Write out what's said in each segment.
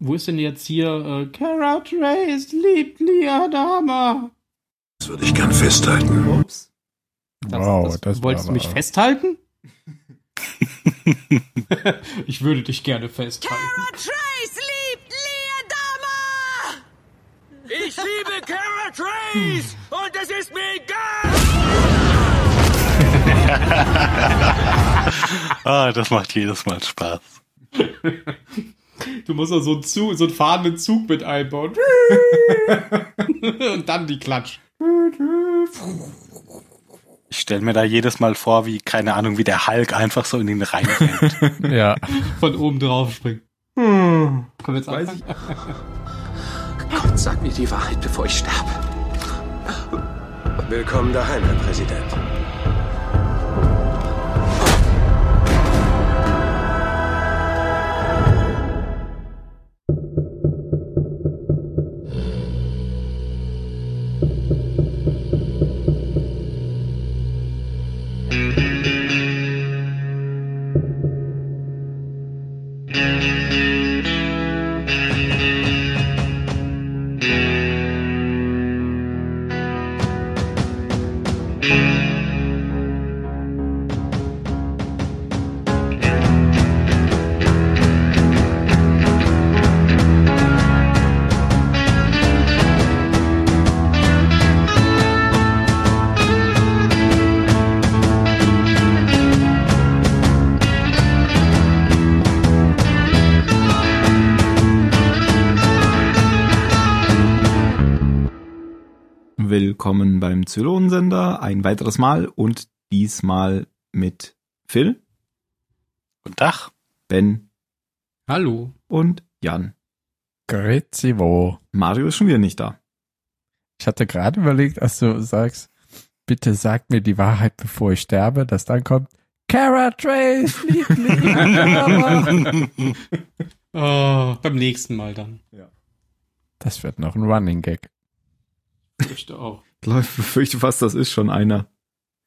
Wo ist denn jetzt hier äh, Cara Trace liebt Liadama? Das würde ich gern festhalten. Ups. Wow, das war wolltest du mich festhalten? ich würde dich gerne festhalten. Trace liebt Liadama! Ich liebe Cara Trace und es ist mir egal! Ah, das macht jedes Mal Spaß. Du musst doch so einen, Zug, so einen fahrenden Zug mit einbauen. Und dann die Klatsch. Ich stelle mir da jedes Mal vor, wie, keine Ahnung, wie der Hulk einfach so in den Rhein rennt. Ja. Von oben drauf springen. Hm. Wir jetzt anfangen? Gott, sag mir die Wahrheit, bevor ich sterbe. Willkommen daheim, Herr Präsident. Ein weiteres Mal und diesmal mit Phil, Und Dach. Ben Hallo. und Jan. Grüezi wo. Mario ist schon wieder nicht da. Ich hatte gerade überlegt, als du sagst, bitte sag mir die Wahrheit, bevor ich sterbe, dass dann kommt, Cara Trace liebt Liadama. Oh, beim nächsten Mal dann. Das wird noch ein Running Gag Ich auch. Ich glaube, ich befürchte fast, das ist schon einer.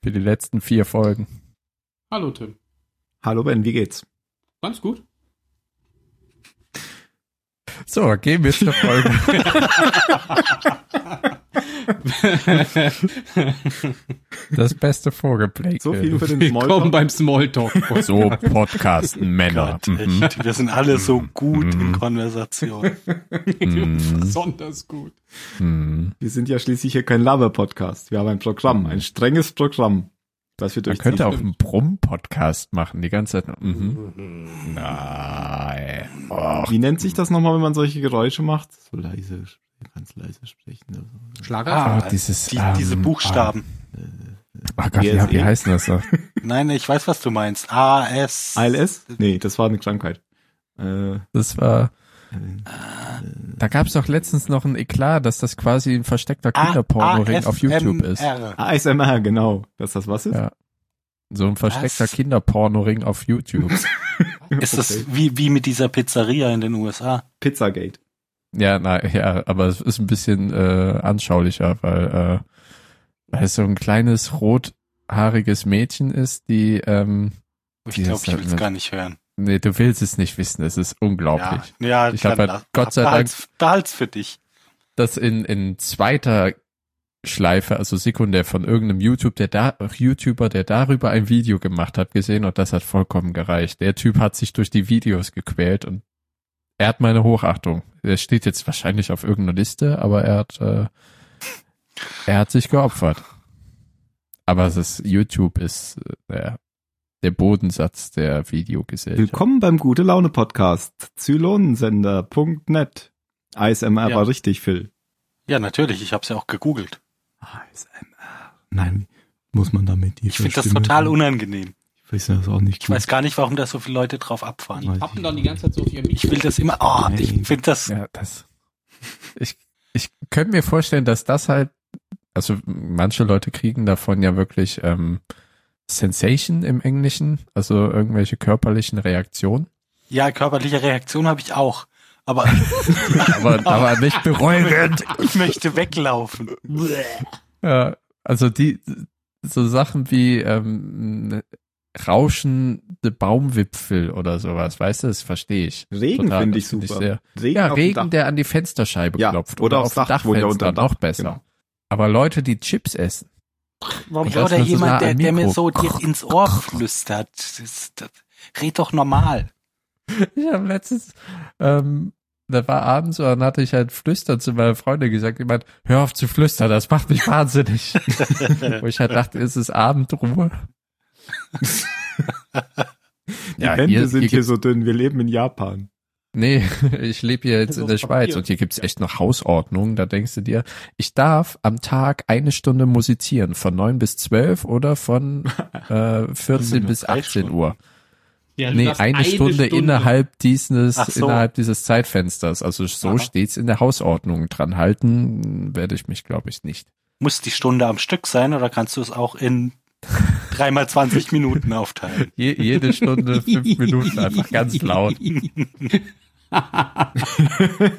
für die letzten vier Folgen. Hallo Tim. Hallo Ben, wie geht's? Ganz gut. So, gehen wir zur Folge. Das beste Vogelplay. So viel für den Willkommen Smalltalk. beim Smalltalk. So podcasten Männer. Gott, Mhm. wir sind alle so gut in Mhm. Konversation. Mhm. Besonders gut. Mhm. Wir sind ja schließlich hier kein Laber-Podcast. Wir haben ein Programm, ein strenges Programm, das wir Man könnte auch einen Brumm-Podcast machen, die ganze Zeit. Mhm. Nein. Och, Wie nennt sich das nochmal, wenn man solche Geräusche macht? So leise, ganz leise sprechen. oder so. Schlager? Ah, dieses, die, ähm, diese Buchstaben. Oh Gott, wie, wie heißt das noch? Nein, ich weiß, was du meinst. A, S. ALS? Nee, das war eine Krankheit. Äh, Das war, äh, da gab es doch letztens noch ein Eklat, dass das quasi ein versteckter Kinderpornoring auf YouTube ist. ASMR. ASMR, genau. Dass das was ist? Ja. So ein versteckter Was? Kinderpornoring auf YouTube. Ist das wie, wie mit dieser Pizzeria in den USA? Pizzagate. Ja, na, ja, aber es ist ein bisschen äh, anschaulicher, weil, äh, weil es so ein kleines rothaariges Mädchen ist, die, ähm, Ich glaube, ich halt will es nicht- gar nicht hören. nee, du willst es nicht wissen, es ist unglaublich. Ja, ja Ich hab dann halt Gott sei behalt's- behalt's für dich. Das in, in zweiter Schleife, also sekundär von irgendeinem YouTube, der da, YouTuber, der darüber ein Video gemacht hat, gesehen und das hat vollkommen gereicht. Der Typ hat sich durch die Videos gequält und er hat meine Hochachtung. Er steht jetzt wahrscheinlich auf irgendeiner Liste, aber er hat, äh, er hat sich geopfert. Aber es ist, YouTube ist äh, der, Bodensatz der Videogesellschaft. Willkommen beim Gute Laune Podcast. Zylonensender.net. ASMR Ja. war richtig, Phil. Ja, natürlich. Ich habe es ja auch gegoogelt. ASMR. Nein, muss man damit Ich finde das total unangenehm. Ich weiß das auch nicht Ich weiß gar nicht, warum da so viele Leute drauf Die abfahren. tappen dann die ganze Zeit so ihr Ich will das immer. Oh, ich Nein. finde das. Ja, das. Ich, ich könnte mir vorstellen, dass das halt, also manche Leute kriegen davon ja wirklich ähm, Sensation im Englischen, also irgendwelche körperlichen Reaktionen, Ja, körperliche Reaktion habe ich auch. Aber aber, aber nicht beruhigend. ich möchte weglaufen. Ja, also die so Sachen wie ähm, rauschende Baumwipfel oder sowas, weißt du, das verstehe ich. Regen finde ich find super. sehr- Regen ja, Regen, der an die Fensterscheibe Ja, klopft. oder Oder, aufs auf Dach, wo der Dachfenster, unter Dach- noch besser. genau. Aber Leute, die Chips essen. Warum oder jemand, der, der mir so dir ins Ohr flüstert? Das ist, das, red doch normal. Ich habe letztens, ähm, da war abends und dann hatte ich halt flüstern zu meiner Freundin gesagt, jemand, hör auf zu flüstern, das macht mich wahnsinnig. Wo ich halt dachte, ist es Abendruhe? Die Wände sind hier, so dünn, wir leben in Japan. Nee, ich lebe hier jetzt in der Schweiz Papier. und hier gibt's echt noch Hausordnung. Da denkst du dir, ich darf am Tag eine Stunde musizieren, von neun bis zwölf oder von äh, 14 nur bis drei 18 Stunden. Uhr. Ja, Nee, darfst eine, Stunde, innerhalb dieses, so. innerhalb dieses Zeitfensters. Also so Aha. steht's in der Hausordnung. Dran halten werde ich mich, glaube ich, nicht. Muss die Stunde am Stück sein oder kannst du es auch in dreimal 20 Minuten aufteilen? Je, jede Stunde fünf Minuten einfach ganz laut.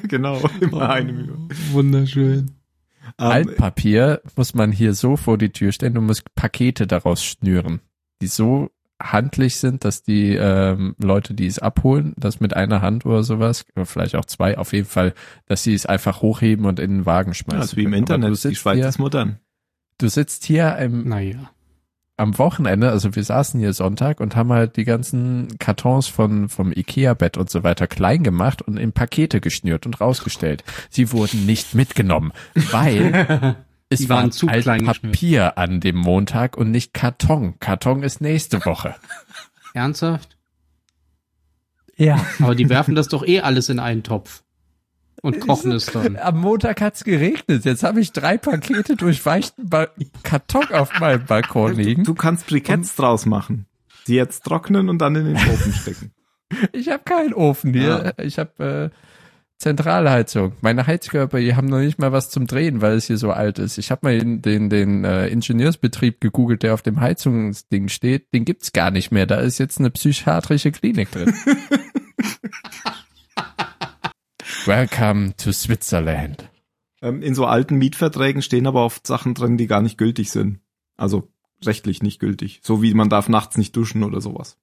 genau, immer eine Minute. Wunderschön. Ähm, Altpapier muss man hier so vor die Tür stellen und muss Pakete daraus schnüren, die so handlich sind, dass die ähm, Leute, die es abholen, das mit einer Hand oder sowas, oder vielleicht auch zwei, auf jeden Fall, dass sie es einfach hochheben und in den Wagen schmeißen. ja, ist wie im können. Du Internet, die Schweiz hier, ist modern. du sitzt hier im, Naja. Am Wochenende, also wir saßen hier Sonntag und haben halt die ganzen Kartons von vom Ikea-Bett und so weiter klein gemacht und in Pakete geschnürt und rausgestellt. Sie wurden nicht mitgenommen, weil es war zu klein Papier an dem Montag und nicht Karton. Karton ist nächste Woche. Ernsthaft? Ja. Aber die werfen das doch eh alles in einen Topf. Und kochen es dann. Am Montag hat's geregnet. Jetzt habe ich drei Pakete durchweichten ba Karton auf meinem Balkon liegen. Du kannst Briketts draus machen. Die jetzt trocknen und dann in den Ofen stecken. Ich habe keinen Ofen hier. Ich habe äh, Zentralheizung. Meine Heizkörper, die haben noch nicht mal was zum Drehen, weil es hier so alt ist. Ich habe mal den, den, den äh, Ingenieursbetrieb gegoogelt, der auf dem Heizungsding steht. Den gibt's gar nicht mehr. Da ist jetzt eine psychiatrische Klinik drin. Welcome to Switzerland. Ähm, in so alten Mietverträgen stehen aber oft Sachen drin, die gar nicht gültig sind. Also rechtlich nicht gültig. So wie man darf nachts nicht duschen oder sowas.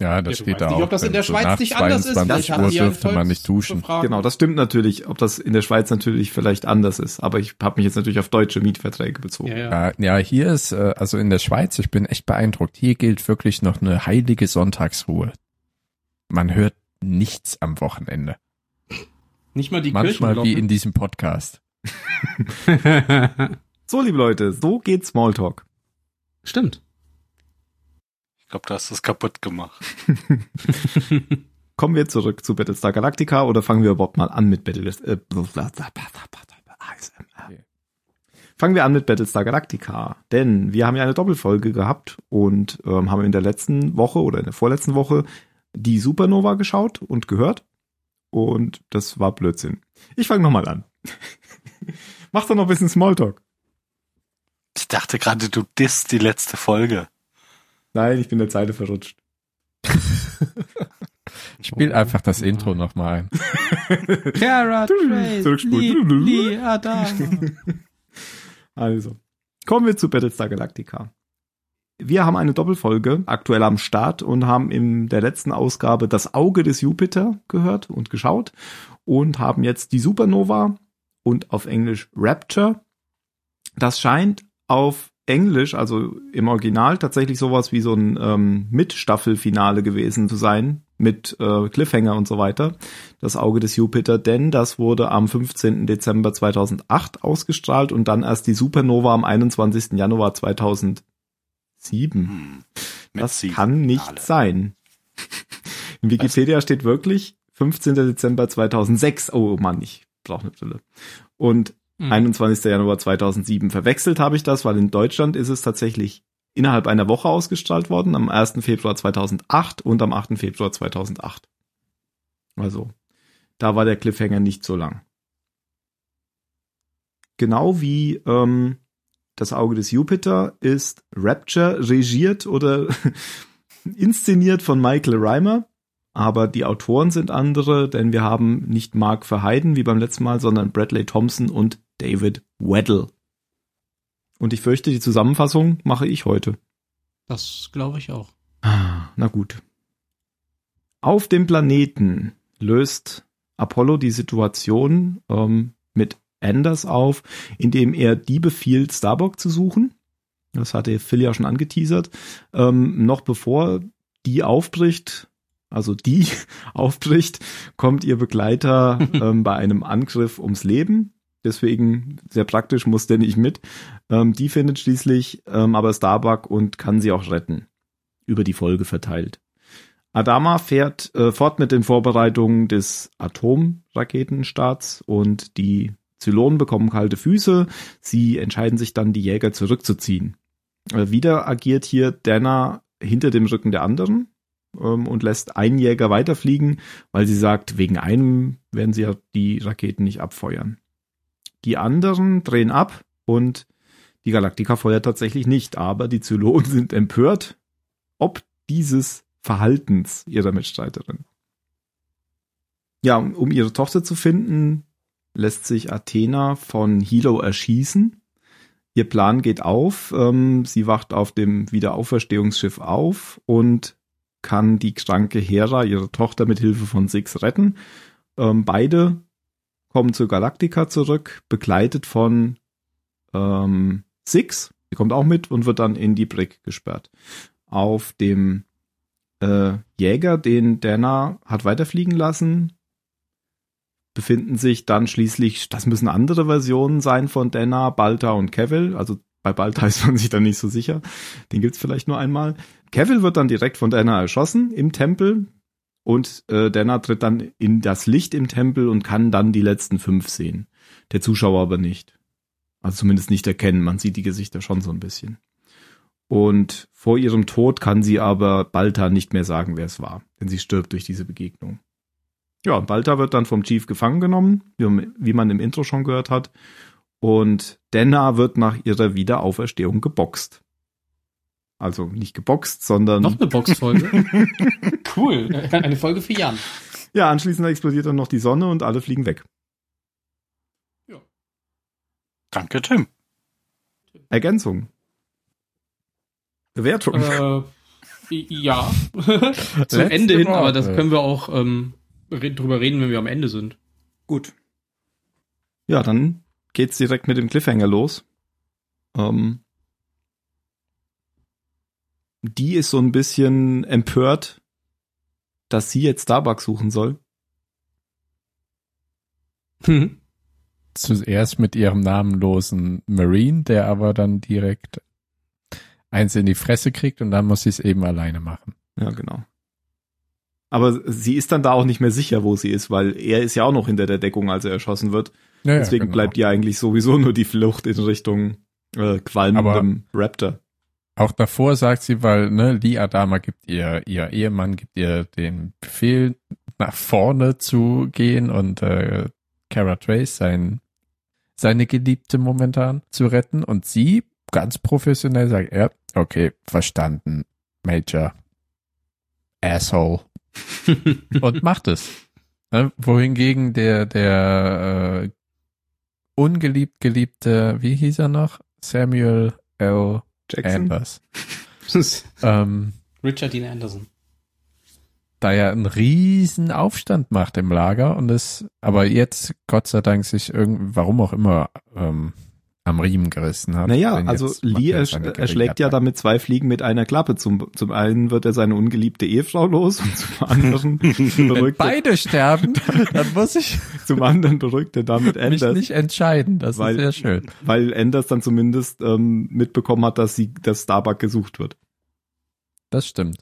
Ja, das Ja, steht da nicht, auch. ob das in der So Schweiz nicht anders ist. 22 Vielleicht hatten Uhr dürfte man nicht duschen. Genau, das stimmt natürlich, ob das in der Schweiz natürlich vielleicht anders ist. Aber ich habe mich jetzt natürlich auf deutsche Mietverträge bezogen. Ja, ja. Ja, ja, hier ist, äh, also in der Schweiz, ich bin echt beeindruckt. Hier gilt wirklich noch eine heilige Sonntagsruhe. Man hört nichts am Wochenende. Nicht mal die Manchmal wie in Kirchenglocken. diesem Podcast. So, liebe Leute, so geht Smalltalk. Stimmt. Ich glaube, du hast es kaputt gemacht. Kommen wir zurück zu Battlestar Galactica oder fangen wir überhaupt mal an mit Battlestar äh, Okay. Fangen wir an mit Battlestar Galactica, denn wir haben ja eine Doppelfolge gehabt und ähm, haben in der letzten Woche oder in der vorletzten Woche die Supernova geschaut und gehört und das war Blödsinn. Ich fange nochmal an. Mach doch noch ein bisschen Smalltalk. Ich dachte gerade, du disst die letzte Folge. Nein, ich bin der Zeile verrutscht. Spiel einfach das Intro nochmal ein. Cara Trace, Zurückspulen. Also, kommen wir zu Battlestar Galactica. Wir haben eine Doppelfolge aktuell am Start und haben in der letzten Ausgabe das Auge des Jupiter gehört und geschaut und haben jetzt die Supernova und auf Englisch Rapture. Das scheint auf Englisch, also im Original, tatsächlich sowas wie so ein ähm, Mitstaffelfinale gewesen zu sein, mit äh, Cliffhanger und so weiter. Das Auge des Jupiter, denn das wurde am 15. Dezember 2008 ausgestrahlt und dann erst die Supernova am 21. Januar 2007. Hm. Das sieben kann nicht Finale. sein. In Wikipedia steht wirklich 15. Dezember 2006. Oh Mann, ich brauche eine Brille. Und Hm. 21. Januar 2007. Verwechselt habe ich das, weil in Deutschland ist es tatsächlich innerhalb einer Woche ausgestrahlt worden, am 1. Februar 2008 und am 8. Februar 2008. Also, da war der Cliffhanger nicht so lang. Genau wie ähm, das Auge des Jupiter ist Rapture regiert oder inszeniert von Michael Reimer. Aber die Autoren sind andere, denn wir haben nicht Mark Verheiden wie beim letzten Mal, sondern Bradley Thompson und David Weddle. Und ich fürchte, die Zusammenfassung mache ich heute. Das glaube ich auch. Na gut. Auf dem Planeten löst Apollo die Situation ähm, Anders auf, indem er die befiehlt, Starbuck zu suchen. Das hatte Phil ja schon angeteasert. Ähm, noch bevor die aufbricht, also die aufbricht, kommt ihr Begleiter ähm, bei einem Angriff ums Leben. Deswegen sehr praktisch, muss der nicht mit. Ähm, die findet schließlich ähm, aber Starbuck und kann sie auch retten. Über die Folge verteilt. Adama fährt äh, fort mit den Vorbereitungen des Atomraketenstarts und die Zylonen bekommen kalte Füße. Sie entscheiden sich dann, die Jäger zurückzuziehen. Äh, wieder agiert hier Dana hinter dem Rücken der anderen ähm, und lässt einen Jäger weiterfliegen, weil sie sagt, wegen einem werden sie ja die Raketen nicht abfeuern. Die anderen drehen ab und die Galaktika feuert tatsächlich nicht, aber die Zylonen sind empört, ob dieses Verhaltens ihrer Mitstreiterin. Ja, um ihre Tochter zu finden, lässt sich Athena von Hilo erschießen. Ihr Plan geht auf, ähm, sie wacht auf dem Wiederauferstehungsschiff auf und kann die kranke Hera, ihre Tochter, mit Hilfe von Six retten. Ähm, beide kommen zur Galaktika zurück, begleitet von ähm, Six. Sie kommt auch mit und wird dann in die Brick gesperrt. Auf dem äh, Jäger, den Dana hat weiterfliegen lassen, befinden sich dann schließlich, das müssen andere Versionen sein von Dana, Balta und Kevil. Also bei Balta ist man sich dann nicht so sicher. Den gibt's vielleicht nur einmal. Kevil wird dann direkt von Dana erschossen im Tempel und äh, Dana tritt dann in das Licht im Tempel und kann dann die letzten fünf sehen. Der Zuschauer aber nicht. Also zumindest nicht erkennen. Man sieht die Gesichter schon so ein bisschen. Und vor ihrem Tod kann sie aber Balta nicht mehr sagen, wer es war, denn sie stirbt durch diese Begegnung. Ja, Balta wird dann vom Chief gefangen genommen, wie man im Intro schon gehört hat. Und Denna wird nach ihrer Wiederauferstehung geboxt. Also nicht geboxt, sondern. Noch eine Boxfolge. cool. Eine Folge für Jan. Ja, anschließend explodiert dann noch die Sonne und alle fliegen weg. Ja. Danke, Tim. Ergänzung. Bewertung. Äh, ja. Zum Ende hin, aber das können wir auch ähm, drüber reden, wenn wir am Ende sind. Gut. Ja, dann geht's direkt mit dem Cliffhanger los. Ähm, die ist so ein bisschen empört, dass sie jetzt Starbucks suchen soll. Hm. Zuerst mit ihrem namenlosen Marine, der aber dann direkt eins in die Fresse kriegt und dann muss sie es eben alleine machen. Ja, genau. Aber sie ist dann da auch nicht mehr sicher, wo sie ist, weil er ist ja auch noch hinter der Deckung, als er erschossen wird. Ja, Deswegen genau. bleibt ihr eigentlich sowieso nur die Flucht in Richtung äh, qualmendem Aber Raptor. Auch davor sagt sie, weil ne, Lee Adama gibt ihr, ihr Ehemann gibt ihr den Befehl, nach vorne zu gehen und äh, Cara Trace, sein, seine Geliebte momentan zu retten. Und sie ganz professionell sagt, ja, okay, verstanden, Major. Asshole. und macht es. Ne? Wohingegen der, der äh, ungeliebt geliebte, wie hieß er noch? Samuel L. Jackson? Anders. ähm, Richard Dean Anderson. Da ja einen riesen Aufstand macht im Lager und es aber jetzt Gott sei Dank sich irgendwie, warum auch immer, ähm, am Riemen gerissen hat. Naja, also Lee ersch erschlägt ja damit zwei Fliegen mit einer Klappe. Zum, zum einen wird er seine ungeliebte Ehefrau los und zum anderen beruhigt beide sterben, dann muss ich zum anderen beruhigt er damit Anders. Mich nicht entscheiden, das weil, ist sehr schön. Weil Anders dann zumindest ähm, mitbekommen hat, dass sie, dass Starbuck gesucht wird. Das stimmt.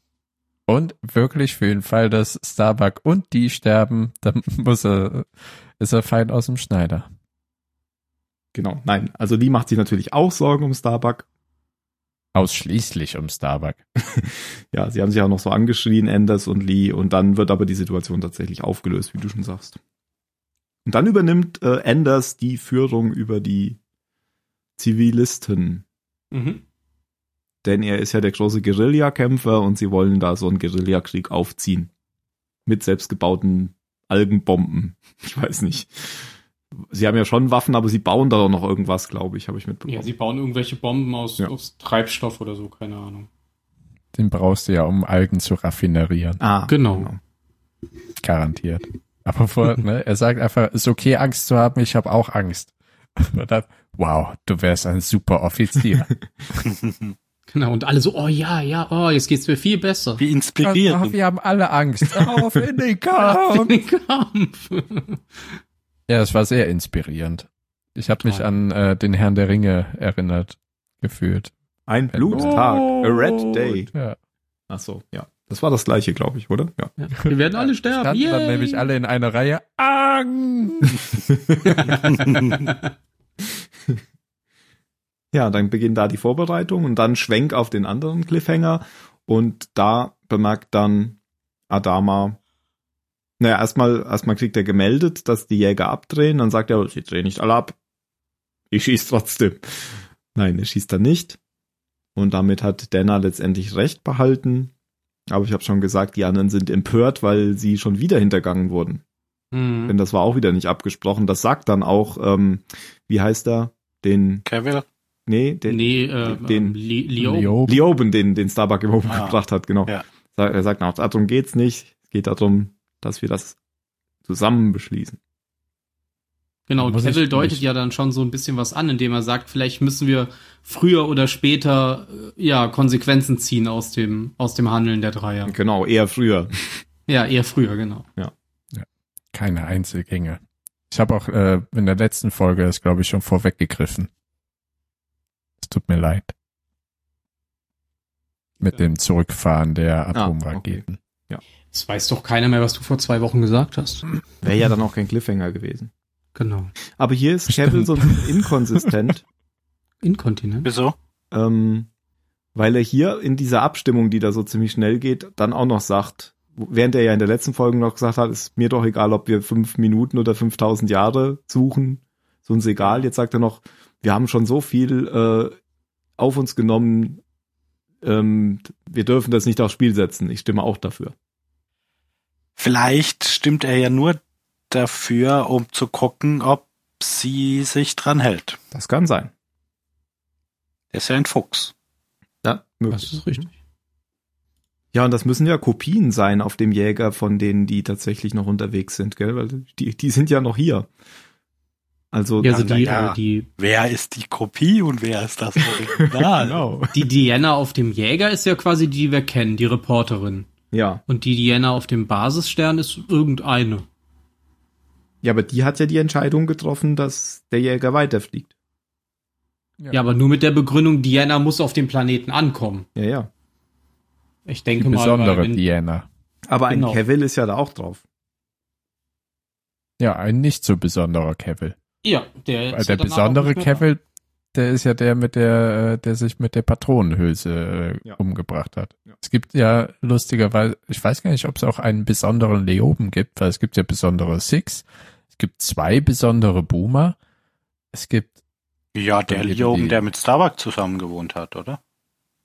Und wirklich für den Fall, dass Starbuck und die sterben, dann muss er, ist er fein aus dem Schneider. Genau, nein. Also Lee macht sich natürlich auch Sorgen um Starbuck. Ausschließlich um Starbuck. ja, sie haben sich auch noch so angeschrien, Anders und Lee, und dann wird aber die Situation tatsächlich aufgelöst, wie du schon sagst. Und dann übernimmt äh, Anders die Führung über die Zivilisten. Mhm. Denn er ist ja der große Guerillakämpfer und sie wollen da so einen Guerillakrieg aufziehen. Mit selbstgebauten Algenbomben. Ich weiß nicht. Sie haben ja schon Waffen, aber sie bauen da noch irgendwas, glaube ich, habe ich mitbekommen. Ja, sie bauen irgendwelche Bomben aus, ja. aus Treibstoff oder so, keine Ahnung. Den brauchst du ja, um Algen zu raffinerieren. Ah, Genau. Garantiert. Aber vor, ne, er sagt einfach, ist okay, Angst zu haben, ich habe auch Angst. Und dann, wow, du wärst ein super Offizier. Genau. Und alle so, oh ja, ja, oh, jetzt geht's mir viel besser. Wie inspirierend. Ach, wir haben alle Angst. Auf in den Kampf. Den Kampf. Ja, es war sehr inspirierend. Ich habe mich an äh, den Herrn der Ringe erinnert gefühlt. Ein Bluttag, a red day. Ja. Ach so, ja. Das war das gleiche, glaube ich, oder? Ja. Ja. Wir werden alle sterben. Standen dann Yay. nämlich alle in einer Reihe. Angst. Ja, dann beginnt da die Vorbereitung und dann Schwenk auf den anderen Cliffhanger und da bemerkt dann Adama, naja, erstmal, erstmal kriegt er gemeldet, dass die Jäger abdrehen, dann sagt er, sie drehen nicht alle ab. Ich schieß trotzdem. Nein, er schießt dann nicht. Und damit hat Dana letztendlich recht behalten. Aber ich habe schon gesagt, die anderen sind empört, weil sie schon wieder hintergangen wurden. Mhm. Denn das war auch wieder nicht abgesprochen. Das sagt dann auch, ähm, wie heißt er? Den, Cavill? nee, den, Nee, äh, den- Li- Leo. Leo. Lioben, den, den Starbuck im Oben Ah. gebracht hat, genau. Ja. Er sagt, na, darum geht's nicht. Es geht darum, dass wir das zusammen beschließen. Genau, Cavill deutet ich- ja dann schon so ein bisschen was an, indem er sagt, vielleicht müssen wir früher oder später äh, ja Konsequenzen ziehen aus dem aus dem Handeln der Dreier. Genau, eher früher. Ja, eher früher, genau. Keine Einzelgänge. Ich habe auch äh, in der letzten Folge das, glaube ich, schon vorweggegriffen. Es tut mir leid. Mit dem Zurückfahren der Atomraketen. Es weiß doch keiner mehr, was du vor zwei Wochen gesagt hast. Wäre ja dann auch kein Cliffhanger gewesen. Genau. Aber hier ist Cavill so ein bisschen inkonsistent, Inkontinent. Wieso? ähm, weil er hier in dieser Abstimmung, die da so ziemlich schnell geht, dann auch noch sagt, während er ja in der letzten Folge noch gesagt hat, ist mir doch egal, ob wir fünf Minuten oder 5000 Jahre suchen, so uns egal. Jetzt sagt er noch, wir haben schon so viel äh, auf uns genommen, ähm, wir dürfen das nicht aufs Spiel setzen. Ich stimme auch dafür. Vielleicht stimmt er ja nur dafür, um zu gucken, ob sie sich dran hält. Das kann sein. Er ist ja ein Fuchs. Ja, Das ist richtig. Ja, und das müssen ja Kopien sein auf dem Jäger von denen, die tatsächlich noch unterwegs sind, gell? Weil die, die sind ja noch hier. Also, Ja, also die, ja. äh, die, Wer ist die Kopie und wer ist das Original? genau. die Diana auf dem Jäger ist ja quasi die, die wir kennen, die Reporterin. Ja. Und die Diana auf dem Basisstern ist irgendeine. Ja, aber die hat ja die Entscheidung getroffen, dass der Jäger weiterfliegt. Ja, aber nur mit der Begründung, Diana muss auf dem Planeten ankommen. Ja, ja. Ich Die denke mal, besondere weil wenn, Diana. Aber Genau. ein Cavill ist ja da auch drauf. Ja, ein nicht so besonderer Cavill. ja, der, Weil ist der ja danach besondere. Cavill, der ist ja der mit der, äh, der sich mit der Patronenhülse äh, Ja. umgebracht hat. Ja. Es gibt ja lustigerweise, ich weiß gar nicht, ob es auch einen besonderen Leoben gibt, weil es gibt ja besondere Six, es gibt zwei besondere Boomer, es gibt Ja, der Dann Lioben, die- der mit Starbuck zusammen gewohnt hat, oder?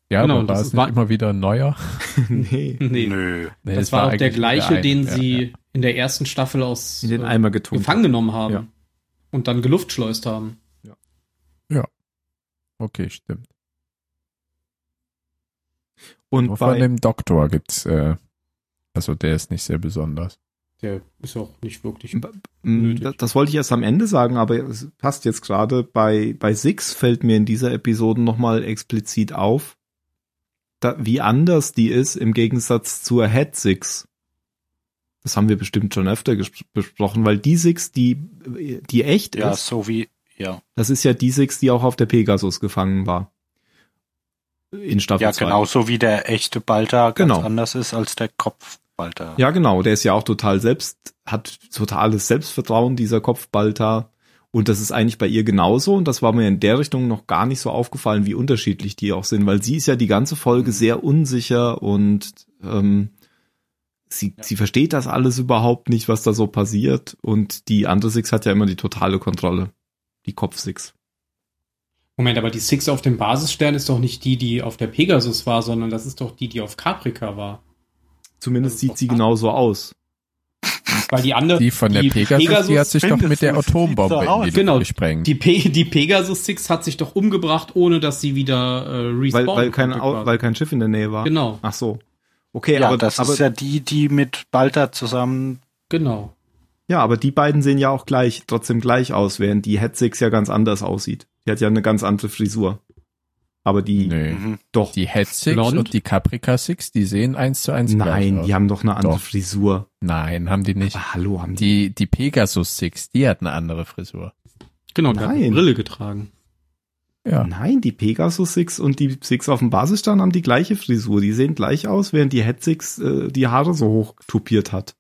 ja, Genau, aber war das es ist- nicht war- immer wieder ein neuer? nee. Nee, Nö. Nee, das es war auch der gleiche, ein- den ja, sie ja. in der ersten Staffel aus In den äh, Eimer getunkt. gefangen genommen haben. Ja. Und dann geluftschleust haben. Okay, stimmt. Und Nur von bei, dem Doktor gibt's, äh, also der ist nicht sehr besonders. Der ist auch nicht wirklich. Nötig. das, das wollte ich erst am Ende sagen, aber es passt jetzt gerade. Bei, bei Six fällt mir in dieser Episode nochmal explizit auf, da, wie anders die ist im Gegensatz zur Head Six. Das haben wir bestimmt schon öfter besprochen, weil die Six, die, die echt Ja, ist, so wie, ja. das ist ja die Six, die auch auf der Pegasus gefangen war. In Staffel Ja, 2. genauso wie der echte Balta ganz Genau. anders ist als der Kopfbalta. Ja, genau. Der ist ja auch total selbst, hat totales Selbstvertrauen, dieser Kopfbalter. Und das ist eigentlich bei ihr genauso. Und das war mir in der Richtung noch gar nicht so aufgefallen, wie unterschiedlich die auch sind, weil sie ist ja die ganze Folge sehr unsicher und ähm, sie, sie versteht das alles überhaupt nicht, was da so passiert. Und die andere Six hat ja immer die totale Kontrolle. Die Kopf-Six. Moment, aber die Six auf dem Basisstern ist doch nicht die, die auf der Pegasus war, sondern das ist doch die, die auf Caprica war. Zumindest sieht sie genauso aus. Weil die andere, Die von der Pegasus, die hat sich doch mit der Atombombe so in aus. die Genau, gesprengt. die, Pe die Pegasus Six hat sich doch umgebracht, ohne dass sie wieder äh, Weil, respawnen weil, kein, Au- weil kein Schiff in der Nähe war. Genau, Ach so. Okay, Ja, aber, das aber, ist ja die, die mit Balta zusammen. genau. Ja, aber die beiden sehen ja auch gleich, trotzdem gleich aus, während die Head Six ja ganz anders aussieht. Die hat ja eine ganz andere Frisur. Aber die, Nee. Mhm. doch, Die Head Six Blond? und die Caprica Six, die sehen eins zu eins gleich nein, aus. die haben doch eine andere Doch. Frisur. Nein, haben die nicht. Ah, hallo, haben die. Die, die Pegasus Six, die hat eine andere Frisur. Genau, der hat eine Nein. Brille getragen. Ja. Nein, die Pegasus Six und die Six auf dem Basisstand haben die gleiche Frisur. Die sehen gleich aus, während die Head Six äh, die Haare so hoch tupiert hat.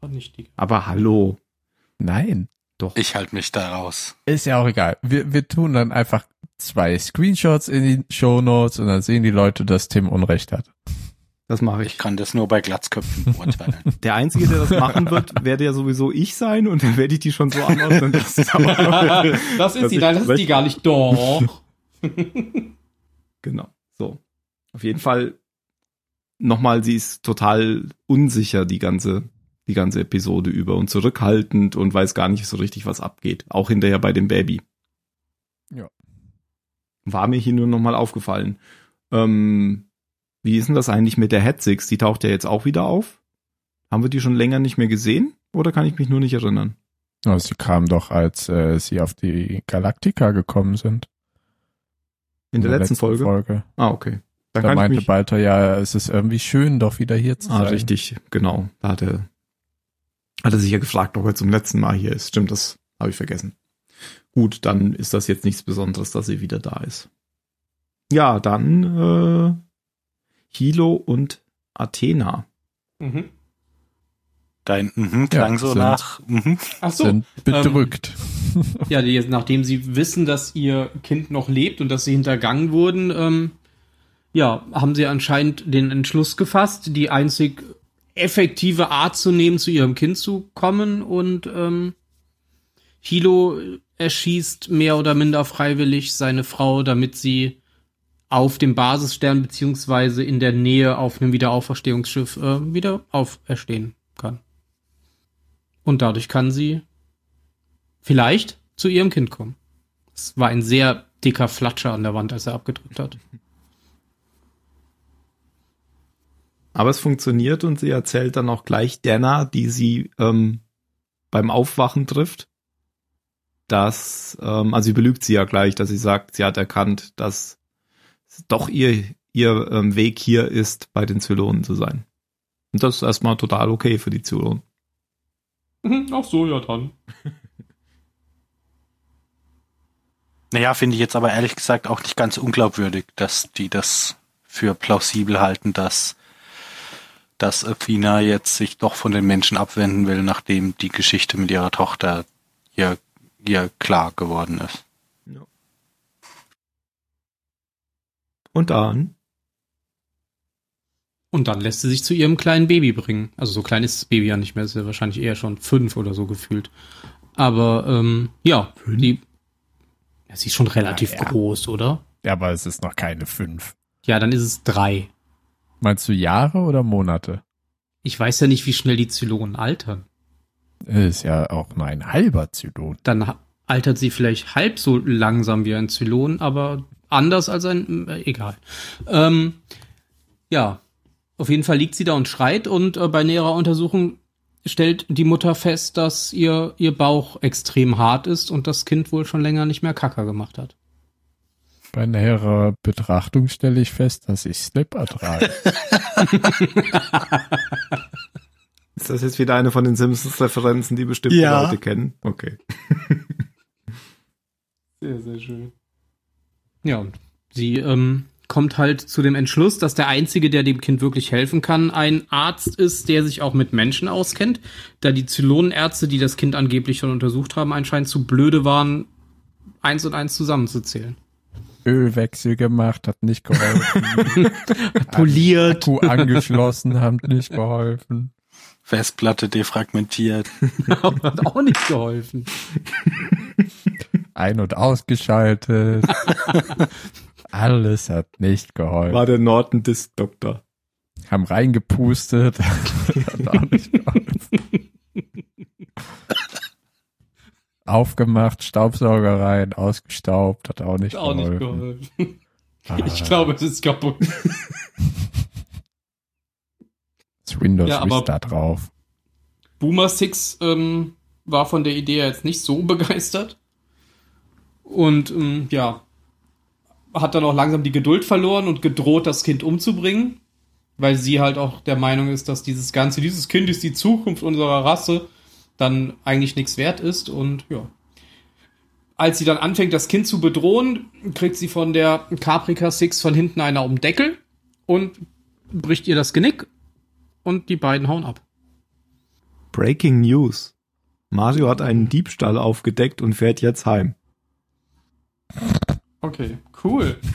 Aber nicht die. Aber hallo. Nein. Doch. Ich halte mich da raus. Ist ja auch egal. Wir, wir tun dann einfach zwei Screenshots in die Show Notes und dann sehen die Leute, dass Tim Unrecht hat. Das mache Ich ich. kann das nur bei Glatzköpfen beurteilen. Der Einzige, der das machen wird, werde ja sowieso ich sein und dann werde ich die schon so anordnen, dass auch das ist Dass die, ich nein, das ist die gar nicht. Doch. Genau. So. Auf jeden Fall nochmal, sie ist total unsicher die ganze, die ganze Episode über und zurückhaltend und weiß gar nicht so richtig, was abgeht. Auch hinterher bei dem Baby. Ja. War mir hier nur nochmal aufgefallen. Ähm, wie ist denn das eigentlich mit der Head Six? Die taucht ja jetzt auch wieder auf. Haben wir die schon länger nicht mehr gesehen? Oder kann ich mich nur nicht erinnern? Also sie kam doch, als äh, sie auf die Galactica gekommen sind. In der, letzten, Folge? Ah, okay. Da ich meinte Balter ja, es ist irgendwie schön, doch wieder hier zu Ah, sein. richtig, genau. Da hat er, hat er sich ja gefragt, ob er zum letzten Mal hier ist. Stimmt, das habe ich vergessen. Gut, dann ist das jetzt nichts Besonderes, dass sie wieder da ist. Ja, dann äh, Hilo und Athena. Mhm. Dein mhm klang Ja, so sind- nach. Mhm. Ach so. Sind bedrückt. Ja, die, nachdem sie wissen, dass ihr Kind noch lebt und dass sie hintergangen wurden, ähm, ja, haben sie anscheinend den Entschluss gefasst, die einzig effektive Art zu nehmen, zu ihrem Kind zu kommen und ähm, Hilo erschießt mehr oder minder freiwillig seine Frau, damit sie auf dem Basisstern beziehungsweise in der Nähe auf einem Wiederauferstehungsschiff äh, wieder auferstehen kann. Und dadurch kann sie vielleicht zu ihrem Kind kommen. Es war ein sehr dicker Flatscher an der Wand, als er abgedrückt hat. Aber es funktioniert und sie erzählt dann auch gleich Dana, die sie ähm, beim Aufwachen trifft, dass, ähm, also sie belügt sie ja gleich, dass sie sagt, sie hat erkannt, dass doch ihr, ihr ähm, Weg hier ist, bei den Zylonen zu sein. Und das ist erstmal total okay für die Zylonen. Ach so, ja dann. Naja, finde ich jetzt aber ehrlich gesagt auch nicht ganz unglaubwürdig, dass die das für plausibel halten, dass, dass Athena jetzt sich doch von den Menschen abwenden will, nachdem die Geschichte mit ihrer Tochter ihr, ihr klar geworden ist. Und dann, Und dann lässt sie sich zu ihrem kleinen Baby bringen. Also so klein ist das Baby ja nicht mehr, ist ja wahrscheinlich eher schon fünf oder so gefühlt. Aber ähm, ja, die. Ja, sie ist schon relativ Ja, ja. groß, oder? Ja, aber es ist noch keine fünf. Ja, dann ist es drei. Meinst du Jahre oder Monate? Ich weiß ja nicht, wie schnell die Zylonen altern. Ist ja auch nur ein halber Zylon. Dann altert sie vielleicht halb so langsam wie ein Zylon, aber anders als ein, äh, egal. Ähm, ja, auf jeden Fall liegt sie da und schreit und äh, bei näherer Untersuchung stellt die Mutter fest, dass ihr, ihr Bauch extrem hart ist und das Kind wohl schon länger nicht mehr Kacker gemacht hat. Bei näherer Betrachtung stelle ich fest, dass ich Slipper trage. ist das jetzt wieder eine von den Simpsons-Referenzen, die bestimmt die Ja. Leute kennen? Okay. Sehr, sehr schön. Ja, und sie ähm, kommt halt zu dem Entschluss, dass der Einzige, der dem Kind wirklich helfen kann, ein Arzt ist, der sich auch mit Menschen auskennt, da die Zylonenärzte, die das Kind angeblich schon untersucht haben, anscheinend zu blöde waren, eins und eins zusammenzuzählen. Ölwechsel gemacht, hat nicht geholfen. Poliert. Akku angeschlossen, hat nicht geholfen. Festplatte defragmentiert. Hat auch nicht geholfen. Ein- und ausgeschaltet. Alles hat nicht geholfen. War der Norton Disk Doktor. haben reingepustet. Hat auch nicht geholfen. Aufgemacht, Staubsauger rein, ausgestaubt, hat auch nicht Auch nicht geholfen. geholfen. Ah, Ich glaube, es ist kaputt. Das Windows Ja, Vista drauf. Boomer Six ähm, war von der Idee jetzt nicht so begeistert. Und ähm, ja, hat dann auch langsam die Geduld verloren und gedroht, das Kind umzubringen. Weil sie halt auch der Meinung ist, dass dieses Ganze, dieses Kind ist die Zukunft unserer Rasse, dann eigentlich nichts wert ist. Und ja. Als sie dann anfängt, das Kind zu bedrohen, kriegt sie von der Caprica Six von hinten einer um Deckel und bricht ihr das Genick und die beiden hauen ab. Breaking News. Mario hat einen Diebstahl aufgedeckt und fährt jetzt heim. Okay, cool.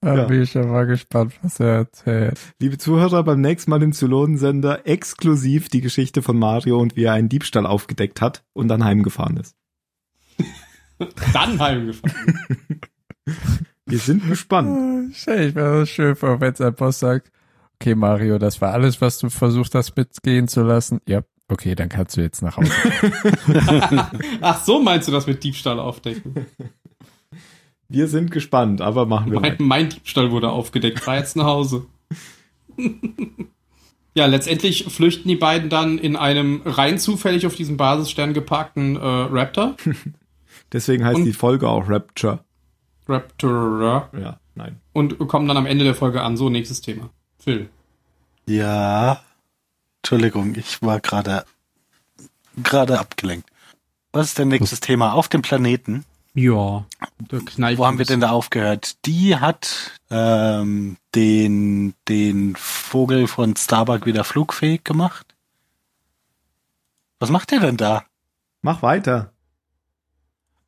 Da Ja. bin ich ja mal gespannt, was er erzählt. Liebe Zuhörer, beim nächsten Mal im Zylonensender exklusiv die Geschichte von Mario und wie er einen Diebstahl aufgedeckt hat und dann heimgefahren ist. Dann heimgefahren. Wir sind gespannt. Stell ich mir das schön vor, wenn sein Boss sagt, okay Mario, das war alles, was du versucht hast mitgehen zu lassen. Ja, okay, dann kannst du jetzt nach Hause. Ach, so meinst du das mit Diebstahl aufdecken? Wir sind gespannt, aber machen wir Mein, weiter. mein Diebstahl wurde aufgedeckt, fahr jetzt nach Hause. ja, letztendlich flüchten die beiden dann in einem rein zufällig auf diesem Basisstern geparkten äh, Raptor. Deswegen heißt Und- die Folge auch Rapture. Raptor. Ja, nein. Und kommen dann am Ende der Folge an. So, nächstes Thema. Phil. Ja. Entschuldigung, ich war gerade gerade abgelenkt. Was ist denn nächstes Thema? Auf dem Planeten. Ja. Der knallt Wo haben wir denn da aufgehört? Die hat ähm, den, den Vogel von Starbuck wieder flugfähig gemacht. Was macht der denn da? Mach weiter.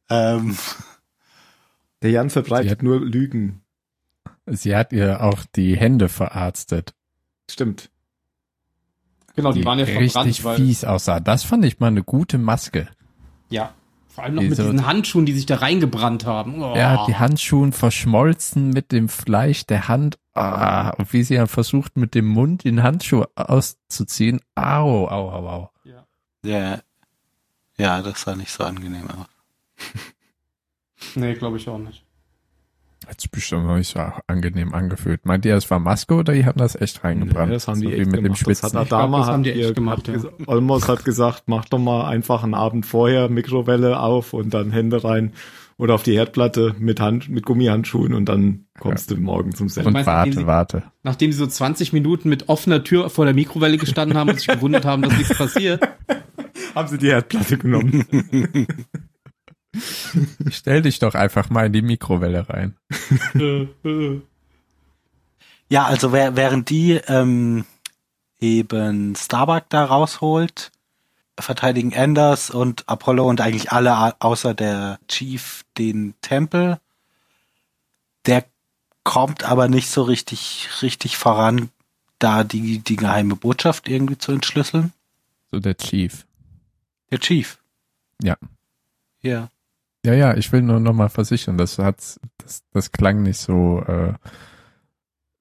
Ähm, Der Jan verbreitet hat- nur Lügen. Sie hat ihr auch die Hände verarztet. Stimmt. Genau, die, waren ja verbrannt, richtig weil, fies aussahen. Das fand ich mal eine gute Maske. ja. Vor allem noch Die mit so- diesen Handschuhen, die sich da reingebrannt haben. Oh. Ja, die Handschuhen verschmolzen mit dem Fleisch der Hand. Ah, und wie sie dann versucht, mit dem Mund den Handschuh auszuziehen. Au, au, au, au. ja, ja, das sah nicht so angenehm aus. Nee, glaube ich auch nicht. Hat sich bestimmt noch nicht so angenehm angefühlt. Meint ihr, es war Maske oder die haben das echt reingebrannt? Nee, das haben die so echt mit dem gemacht. Das Schwitzen. hat Adama das haben die echt gemacht, hat ja. Olmos hat gesagt, mach doch mal einfach einen Abend vorher Mikrowelle auf und dann Hände rein oder auf die Herdplatte mit Hand, mit Gummihandschuhen und dann kommst du morgen zum Senden. Und meinst, nachdem sie- warte, warte. Nachdem sie so 20 Minuten mit offener Tür vor der Mikrowelle gestanden haben und sich gewundert haben, dass nichts passiert. Haben sie die Herdplatte genommen. Stell dich doch einfach mal in die Mikrowelle rein. Ja, also während die ähm, eben Starbuck da rausholt, verteidigen Anders und Apollo und eigentlich alle außer der Chief den Tempel. Der kommt aber nicht so richtig, richtig voran, da die, die geheime Botschaft irgendwie zu entschlüsseln. So der Chief. Der Chief. Ja. Ja. Ja, ja, ich will nur noch mal versichern, das hat, das, das klang nicht so, äh,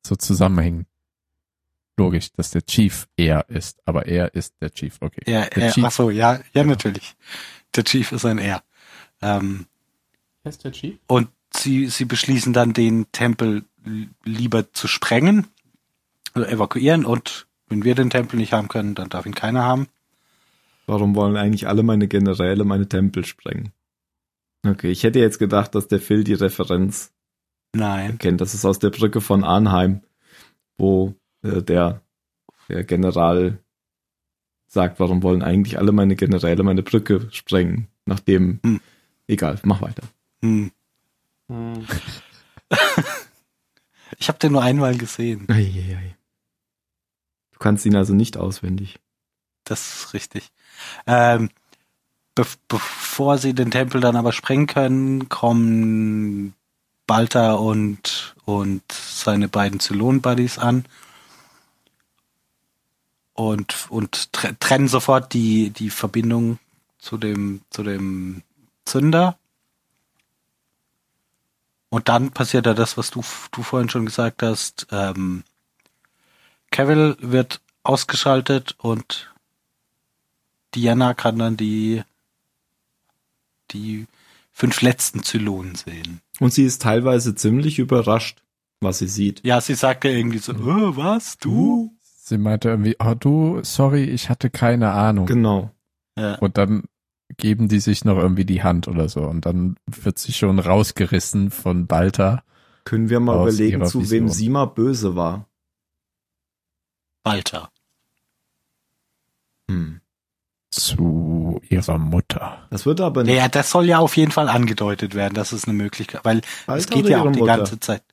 so zusammenhängend. Logisch, dass der Chief er ist, aber er ist der Chief, okay. Ja, der äh, Chief, ach so, ja, ja, natürlich. Der Chief ist ein Er. Ähm, ist der Chief? Und sie, sie beschließen dann, den Tempel lieber zu sprengen, also evakuieren und wenn wir den Tempel nicht haben können, dann darf ihn keiner haben. Warum wollen eigentlich alle meine Generäle meine Tempel sprengen? Okay, ich hätte jetzt gedacht, dass der Phil die Referenz Nein. kennt. Das ist aus der Brücke von Arnheim, wo äh, der, der General sagt, warum wollen eigentlich alle meine Generäle meine Brücke sprengen? Nachdem, Hm. egal, mach weiter. Hm. Hm. Ich habe den nur einmal gesehen. Eieiei. Du kannst ihn also nicht auswendig. Das ist richtig. Ähm, be bevor sie den Tempel dann aber sprengen können, kommen Balta und, und seine beiden Zylon-Buddies an und, und tre trennen sofort die, die Verbindung zu dem, zu dem Zünder. Und dann passiert ja das, was du, du vorhin schon gesagt hast. Ähm, Cavill wird ausgeschaltet und Diana kann dann die, die fünf letzten Zylonen sehen. Und sie ist teilweise ziemlich überrascht, was sie sieht. Ja, sie sagt ja irgendwie so, oh, was, du? Sie meinte irgendwie, oh du, sorry, ich hatte keine Ahnung. Genau. Ja. Und dann geben die sich noch irgendwie die Hand oder so. Und dann wird sie schon rausgerissen von Balta. Können wir mal überlegen, zu Vision. wem sie mal böse war. Walter. Hm. Zu ihrer Mutter. Das wird aber Ja, nicht. ja, das soll ja auf jeden Fall angedeutet werden, das ist eine Möglichkeit, weil es Walter geht ja auch die Mutter? ganze Zeit.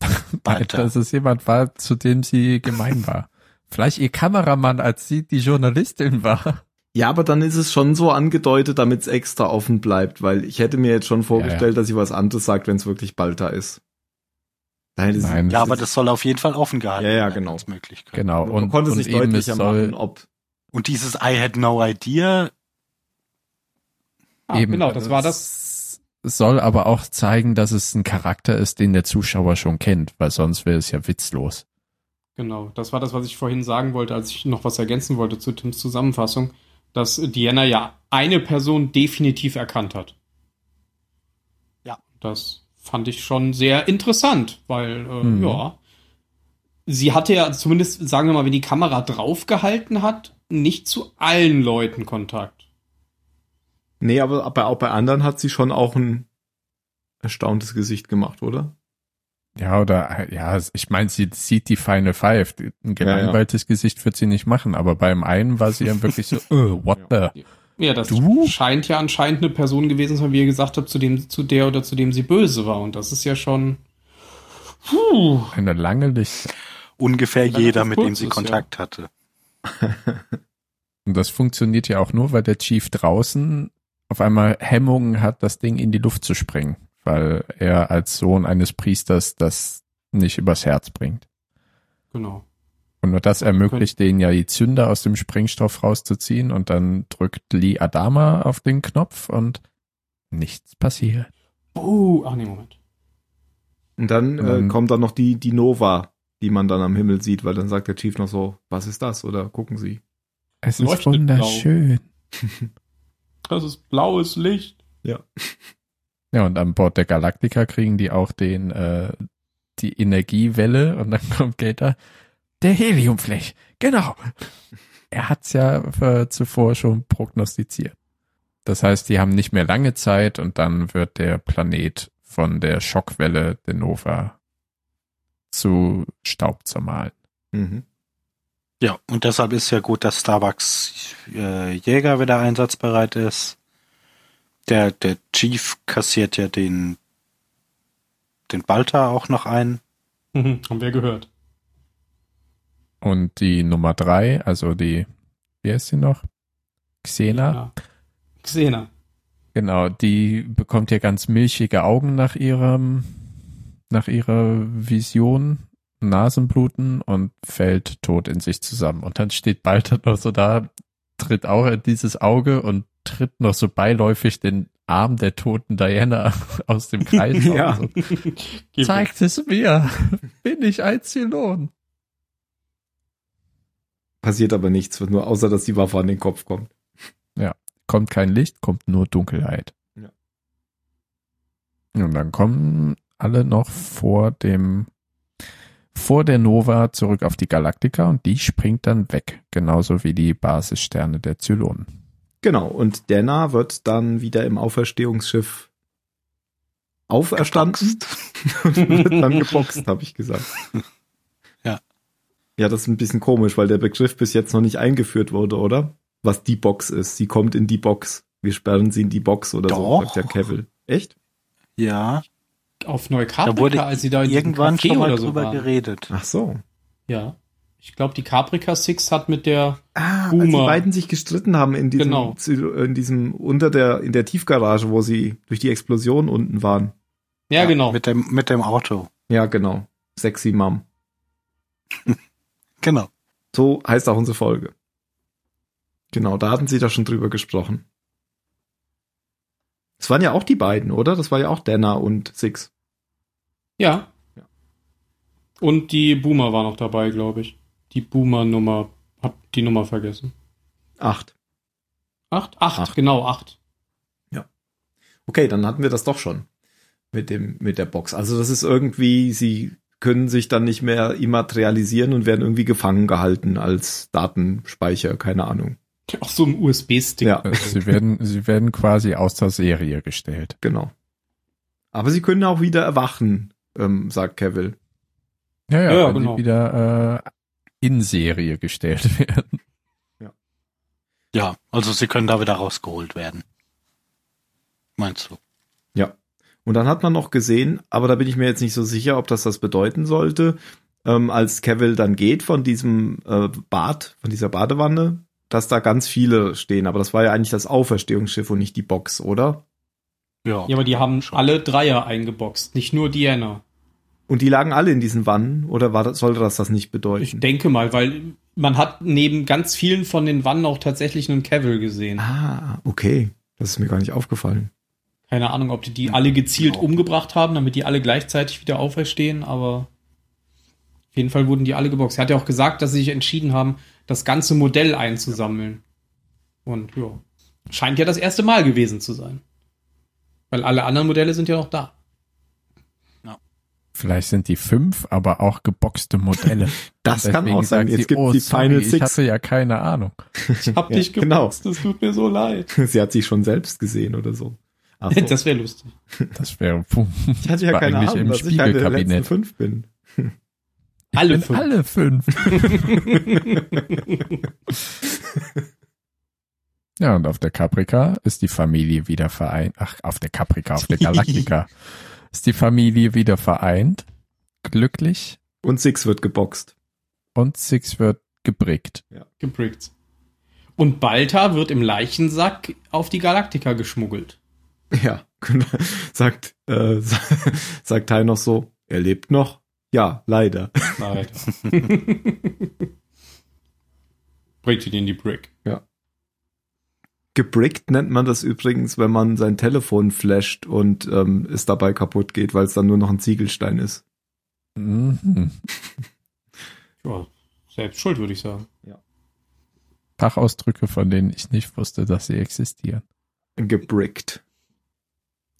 Walter. Dass es jemand war, zu dem sie gemein war. Vielleicht ihr Kameramann, als sie die Journalistin war. Ja, aber dann ist es schon so angedeutet, damit es extra offen bleibt, weil ich hätte mir jetzt schon vorgestellt, dass sie was anderes sagt, wenn es wirklich Balta ist. Da hätte sie- Nein. Ja, aber das soll auf jeden Fall offen gehalten Ja, ja, werden genau. Möglichkeit. Genau. man Und, konnte es und nicht es deutlicher machen, ob Und dieses I had no idea, Ah, eben, genau, das war das. Soll aber auch zeigen, dass es ein Charakter ist, den der Zuschauer schon kennt, weil sonst wäre es ja witzlos. Genau, das war das, was ich vorhin sagen wollte, als ich noch was ergänzen wollte zu Tims Zusammenfassung, dass Diana ja eine Person definitiv erkannt hat. Ja. Das fand ich schon sehr interessant, weil, äh, Mhm. ja, sie hatte ja zumindest, sagen wir mal, wenn die Kamera draufgehalten hat, nicht zu allen Leuten Kontakt. Nee, aber, aber auch bei anderen hat sie schon auch ein erstauntes Gesicht gemacht, oder? Ja, oder, ja, ich meine, sie sieht die Final Five. Ein gelangweiltes Gesicht wird sie nicht machen, aber beim einen war sie dann wirklich so, äh, what the? Ja, das Du? scheint ja anscheinend eine Person gewesen zu sein, wie ihr gesagt habt, zu dem, zu der oder zu dem sie böse war. Und das ist ja schon. Puh. Eine lange Liste. Ungefähr Relativ jeder, mit dem sie ist, ja. Kontakt hatte. Und das funktioniert ja auch nur, weil der Chief draußen auf einmal Hemmungen hat, das Ding in die Luft zu sprengen, weil er als Sohn eines Priesters das nicht übers Herz bringt. Genau. Und nur das ermöglicht denen ja die Zünder aus dem Sprengstoff rauszuziehen und dann drückt Lee Adama auf den Knopf und nichts passiert. Oh, ach nee, Moment. Und dann, Und äh, dann- kommt dann noch die, die Nova, die man dann am Himmel sieht, weil dann sagt der Chief noch so, was ist das? Oder gucken Sie. Es ist wunderschön. Das ist blaues Licht. Ja. Ja, und an Bord der Galactica kriegen die auch den, äh, die Energiewelle und dann kommt Gator, der Heliumfläch. Genau. Er hat's ja äh, zuvor schon prognostiziert. Das heißt, die haben nicht mehr lange Zeit und dann wird der Planet von der Schockwelle der Nova zu Staub zermahlen. Mhm. Ja, und deshalb ist ja gut, dass Starbucks äh, Jäger wieder einsatzbereit ist. Der, der Chief kassiert ja den, den Balta auch noch ein. Mhm, haben wir gehört. Und die Nummer drei, also die, wie heißt sie noch? Xena? Ja. Xena. Genau, die bekommt ja ganz milchige Augen nach ihrem, nach ihrer Vision, Nasenbluten und fällt tot in sich zusammen. Und dann steht Balter noch so da, tritt auch in dieses Auge und tritt noch so beiläufig den Arm der toten Diana aus dem Kreis. Ja. Gib Zeigt es mir. Bin ich ein Zylon? Passiert aber nichts, nur außer dass die Waffe an den Kopf kommt. kommt kein Licht, kommt nur Dunkelheit. Ja. Und dann kommen alle noch vor dem, vor der Nova zurück auf die Galaktika und die springt dann weg, genauso wie die Basissterne der Zylonen. Genau, und Dana wird dann wieder im Auferstehungsschiff auferstanden und wird dann geboxt, habe ich gesagt. Ja. Ja, das ist ein bisschen komisch, weil der Begriff bis jetzt noch nicht eingeführt wurde, oder? Was die Box ist. Sie kommt in die Box. Wir sperren sie in die Box oder so, Doch. sagt der Cavill. Echt? Ja, Auf da Neukaprika, wurde als sie da in irgendwann Café schon mal oder so drüber waren. geredet. Ach so. Ja. Ich glaube, die Caprica Six hat mit der. Ah, als Boomer. die beiden sich gestritten haben in diesem, Genau. In diesem, unter der, in der Tiefgarage, wo sie durch die Explosion unten waren. Ja, genau. Mit dem, mit dem Auto. Ja, genau. Sexy Mom. Genau. So heißt auch unsere Folge. Genau, da hatten sie da schon drüber gesprochen. Es waren ja auch die beiden, oder? Das war ja auch Dana und Six. Ja. Ja. Und die Boomer war noch dabei, glaube ich. Die Boomer-Nummer. Hab die Nummer vergessen. Acht. Acht? Acht, Acht. genau, acht. Okay, dann hatten wir das doch schon mit dem mit der Box. Also das ist irgendwie, sie können sich dann nicht mehr immaterialisieren und werden irgendwie gefangen gehalten als Datenspeicher, keine Ahnung. Auf so einem USB-Stick. Ja, Sie werden, sie werden quasi aus der Serie gestellt. genau. Aber sie können auch wieder erwachen, ähm, sagt Cavill. Ja, ja, Ja, wenn genau. sie wieder äh, in Serie gestellt werden. Ja, also sie können da wieder rausgeholt werden. Meinst du? Ja. Und dann hat man noch gesehen, aber da bin ich mir jetzt nicht so sicher, ob das das bedeuten sollte, ähm, als Cavill dann geht von diesem äh, Bad, von dieser Badewanne, dass da ganz viele stehen. Aber das war ja eigentlich das Auferstehungsschiff und nicht die Box, oder? Ja. Ja, aber die haben alle Dreier eingeboxt, nicht nur Diana. Und die lagen alle in diesen Wannen, oder war das, sollte das das nicht Ich bedeuten? denke mal, weil man hat neben ganz vielen von den Wannen auch tatsächlich einen Cavill gesehen. Ah, okay. Das ist mir gar nicht aufgefallen. Keine Ahnung, ob die die alle gezielt Genau. umgebracht haben, damit die alle gleichzeitig wieder auferstehen, aber auf jeden Fall wurden die alle geboxt. Er hat ja auch gesagt, dass sie sich entschieden haben, das ganze Modell einzusammeln. Und ja, scheint ja das erste Mal gewesen zu sein. Weil alle anderen Modelle sind ja noch da. Vielleicht sind die fünf, aber auch geboxte Modelle. Das kann auch sein. sagt sie, Jetzt gibt oh, die sorry, Final Ich Six. hatte ja keine Ahnung. Ich hab Ja, dich genau. geboxt, es tut mir so leid. Sie hat sich schon selbst gesehen oder so. Ach so. Das wäre lustig. Das wäre ich hatte ja keine Ahnung, im dass ich eine der letzten fünf bin. Alle bin fünf. alle fünf. ja, und auf der Caprica ist die Familie wieder vereint. Ach, auf der Caprica, auf der Galactica ist die Familie wieder vereint, glücklich Und Six wird geboxt. und Six wird gebrickt. geprickt. Und Balta wird im Leichensack auf die Galaktika geschmuggelt. Ja, genau. sagt, äh, sagt Tai noch so, er lebt noch? Ja, leider. Alter. Bringt ihn in die Brick. Gebrickt nennt man das übrigens, wenn man sein Telefon flasht und ähm, es dabei kaputt geht, weil es dann nur noch ein Ziegelstein ist. Mhm. Ja, selbst schuld, würde ich sagen. Fachausdrücke, von denen ich nicht wusste, dass sie existieren. Gebrickt.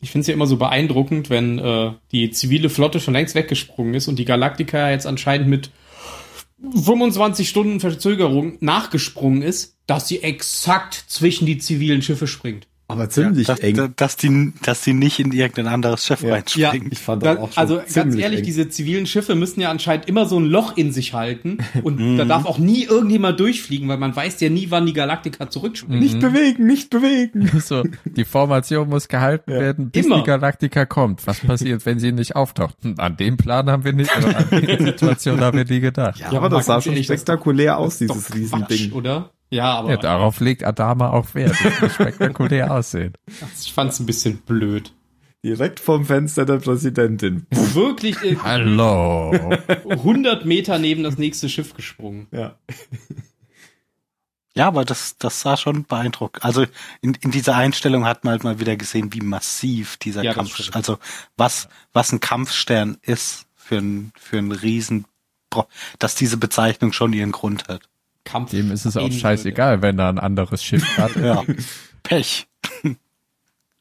Ich finde es ja immer so beeindruckend, wenn äh, die zivile Flotte schon längst weggesprungen ist und die Galaktika jetzt anscheinend mit 25 Stunden Verzögerung nachgesprungen ist, dass sie exakt zwischen die zivilen Schiffe springt. Aber ziemlich dass, eng. Dass die, dass die nicht in irgendein anderes Schiff Ja. reinspringen. ich fand Da, das auch schon also ganz ehrlich, eng. diese zivilen Schiffe müssen ja anscheinend immer so ein Loch in sich halten und da darf auch nie irgendjemand durchfliegen, weil man weiß ja nie, wann die Galaktika zurückspringt. Nicht bewegen, nicht bewegen. So, die Formation muss gehalten Ja. werden, bis Immer. die Galaktika kommt. Was passiert, wenn sie nicht auftaucht? Hm, An den Plan haben wir nicht, oder an die Situation haben wir nie gedacht. Ja, aber das sah schon spektakulär aus, dieses Riesending. Quatsch, oder? Ja, aber Ja, darauf legt Adama auch Wert. Das muss spektakulär aussehen. ich fand es ein bisschen blöd. Direkt vom Fenster der Präsidentin. Wirklich Hallo. 100 Meter neben das nächste Schiff gesprungen. Ja. Ja, aber das, das sah schon beeindruckend. Also in, in dieser Einstellung hat man halt mal wieder gesehen, wie massiv dieser Ja, Kampf, also was, was ein Kampfstern ist für ein, für ein Riesen, dass diese Bezeichnung schon ihren Grund hat. Kampf. Dem ist es auch scheißegal, wenn da ein anderes Schiff hat. Ja. Pech.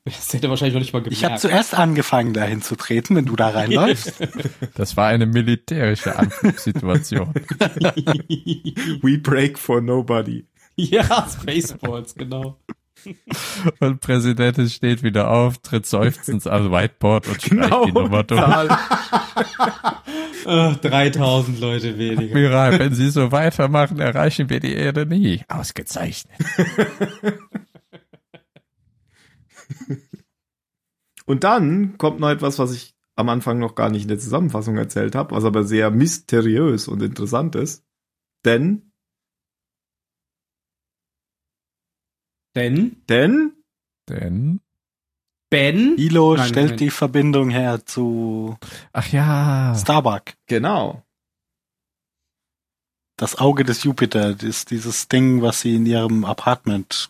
Das hätte er wahrscheinlich noch nicht mal gemerkt. Ich habe zuerst angefangen, dahin zu treten, wenn du da reinläufst. Das war eine militärische Anflugssituation. We break for nobody. ja, Spaceballs, genau. Und Präsidentin steht wieder auf, tritt seufzend ans Whiteboard und streicht Genau. die Nummer durch. Äh, 3000 Leute weniger. Admiral, wenn Sie so weitermachen, erreichen wir die Erde nie. Ausgezeichnet. Und dann kommt noch etwas, was ich am Anfang noch gar nicht in der Zusammenfassung erzählt habe, was aber sehr mysteriös und interessant ist. Denn, Denn? Denn, Denn, Ben? Ilo Nein, stellt nein. die Verbindung her zu ach ja, Starbuck. genau, Das Auge des Jupiter ist dieses Ding, was sie in ihrem Apartment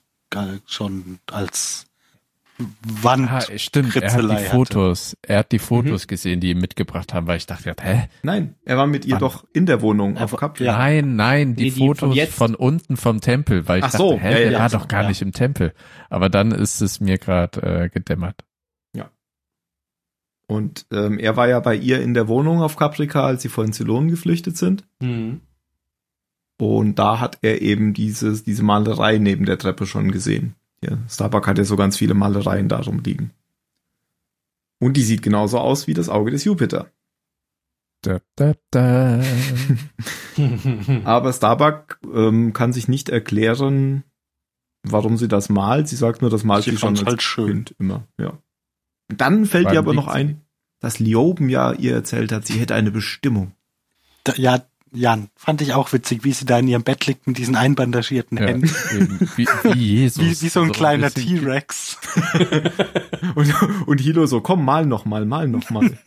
schon als Wand. Ah, stimmt, er hat Kritzelei die hatte. Fotos, er hat die Fotos gesehen, die ihm mitgebracht haben, weil ich dachte, hä? Nein, er war mit ihr Wann? doch in der Wohnung auf. Ja. Nein, nein, die Nee, die von Fotos jetzt. von unten vom Tempel, weil ich Ach dachte, so, hä, ja, der ja, war doch gar ja. nicht im Tempel. Aber dann ist es mir gerade äh, gedämmert. Und ähm, er war ja bei ihr in der Wohnung auf Caprica, als sie von Zylonen geflüchtet sind. Mhm. Und da hat er eben dieses, diese Malerei neben der Treppe schon gesehen. Ja, Starbuck hat ja so ganz viele Malereien da rumliegen. Und die sieht genauso aus wie das Auge des Jupiter. Da, da, da. Aber Starbuck ähm, kann sich nicht erklären, warum sie das malt. Sie sagt nur, das malt Sie sie, schon als halt schön. Kind immer. Ja. Dann fällt Wann ihr aber noch ein, dass Lioben ja ihr erzählt hat, sie hätte eine Bestimmung. Da, ja, Jan, fand ich auch witzig, wie sie da in ihrem Bett liegt mit diesen einbandagierten Ja, Händen. eben, wie, wie Jesus. Wie, wie so ein kleiner bisschen- T-Rex. Und, und Hilo so, komm, mal noch mal, mal noch mal.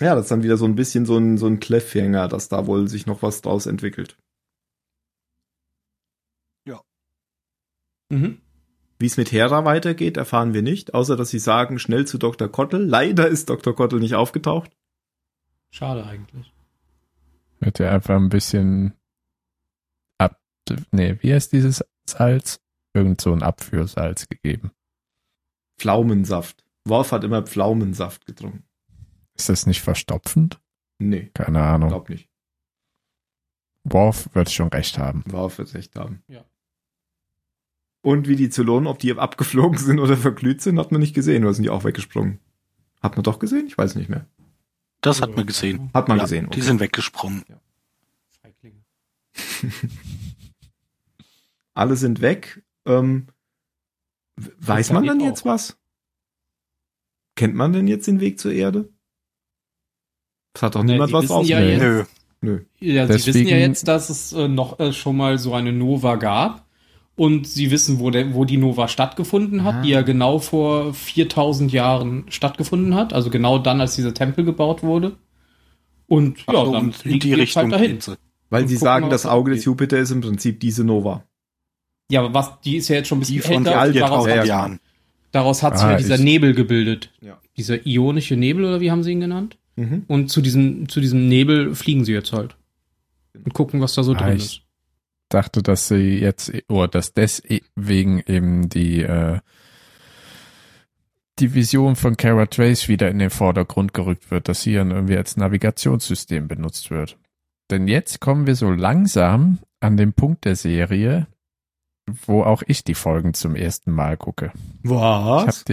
ja, das ist dann wieder so ein bisschen so ein, so ein Cliffhanger, dass da wohl sich noch was draus entwickelt. mhm. Wie es mit Hera weitergeht, erfahren wir nicht, außer dass sie sagen, schnell zu Dr. Kottel. Leider ist Dr. Kottel nicht aufgetaucht. Schade eigentlich. Ja einfach ein bisschen ab, nee, wie heißt dieses Salz? Irgend so ein Abführsalz gegeben. Pflaumensaft. Worf hat immer Pflaumensaft getrunken. Ist das nicht verstopfend? Nee, Keine Ahnung. glaub nicht. Worf wird schon recht haben. Worf wird recht haben. Ja. Und wie die Zylonen, ob die abgeflogen sind oder verglüht sind, hat man nicht gesehen, oder sind die auch weggesprungen? Hat man doch gesehen? Ich weiß nicht mehr. Das hat man gesehen. Hat man Ja, gesehen. Die sind weggesprungen. Alle sind weg. Ähm, weiß man dann auch. jetzt was? Kennt man denn jetzt den Weg zur Erde? Es hat doch Nee, niemand die was drauf. ja Nö. Nö. Ja, sie wissen Deswegen- ja jetzt, dass es äh, noch äh, schon mal so eine Nova gab. Und sie wissen, wo, der, wo die Nova stattgefunden hat, Ah. die ja genau vor 4000 Jahren stattgefunden hat. Also genau dann, als dieser Tempel gebaut wurde. Und Ach ja, so, dann und in die die Richtung halt dahin. Weil Und sie sagen, mal, das Auge des Jupiter ist im Prinzip diese Nova. Ja, aber was, die ist ja jetzt schon ein bisschen Die von älter. die daraus, ja, 4000 ja, Jahren. daraus hat sich Ah, ja dieser Nebel gebildet. Ja. Dieser ionische Nebel, oder wie haben sie ihn genannt? Mhm. Und zu diesem, zu diesem Nebel fliegen sie jetzt halt. Und gucken, was da so Ah, drin ich- ist. Dachte, dass sie jetzt, oder dass deswegen eben die, äh, die Vision von Kara Trace wieder in den Vordergrund gerückt wird, dass hier irgendwie als Navigationssystem benutzt wird. Denn jetzt kommen wir so langsam an den Punkt der Serie, wo auch ich die Folgen zum ersten Mal gucke.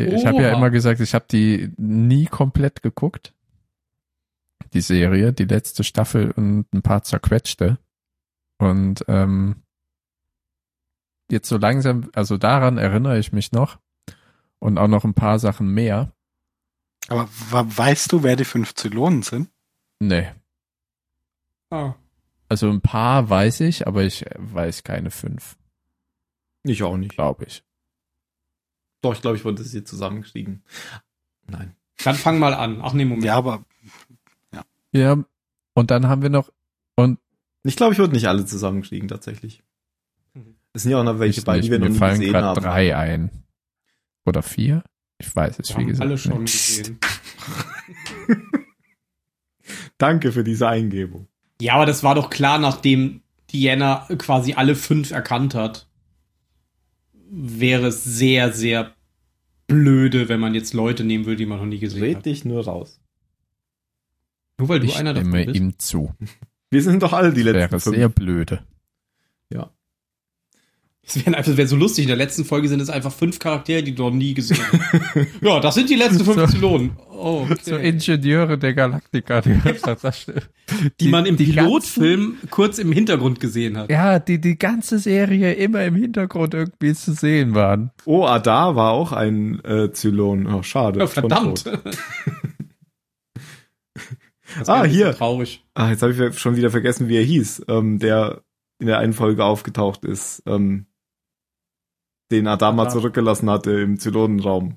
Ich habe Was? hab ja immer gesagt, ich habe die nie komplett geguckt. Die Serie, die letzte Staffel und ein paar zerquetschte. Und ähm, jetzt so langsam, also daran erinnere ich mich noch. Und auch noch ein paar Sachen mehr. Aber weißt du, wer die fünf Zylonen sind? Nee. Ah. Also ein paar weiß ich, aber ich weiß keine fünf, Ich auch nicht. glaube ich. Doch, ich glaube, ich wollte es hier zusammenkriegen. Nein. Dann fang mal an. Ach nee, Moment. Ja, aber Ja, und dann haben wir noch, und Ich glaube, ich würde nicht alle zusammenkriegen, tatsächlich. Mhm. Es sind ja auch noch welche ich bei, nicht, die wir noch mir nie fallen gesehen gerade haben. drei ein. Oder vier? Ich weiß es, Wir wie haben gesagt. alle schon nicht. gesehen. Danke für diese Eingebung. Ja, aber das war doch klar, nachdem Diana quasi alle fünf erkannt hat, wäre es sehr, sehr blöde, wenn man jetzt Leute nehmen würde, die man noch nie gesehen Red hat. dich nur raus. Nur weil du Ich einer davon stimme bist. ihm zu. Wir sind doch alle die letzten Wäre fünf. sehr blöde. Es wäre einfach, wäre so lustig. In der letzten Folge sind es einfach fünf Charaktere, die du noch nie gesehen hast. ja, das sind die letzten fünf So. Zylonen. Oh, okay. So Ingenieure der Galaktika, die, das, die, man im die Pilotfilm kurz im Hintergrund gesehen hat. Ja, die die ganze Serie immer im Hintergrund irgendwie zu sehen waren. Oh, Adar war auch ein äh, Zylon. Oh, schade. Ja, Schon verdammt. Das Ah, ein bisschen hier. Traurig. Ah, jetzt habe ich schon wieder vergessen, wie er hieß, ähm, der in der einen Folge aufgetaucht ist, ähm, den Adama Adar. zurückgelassen hatte im Zylonenraum.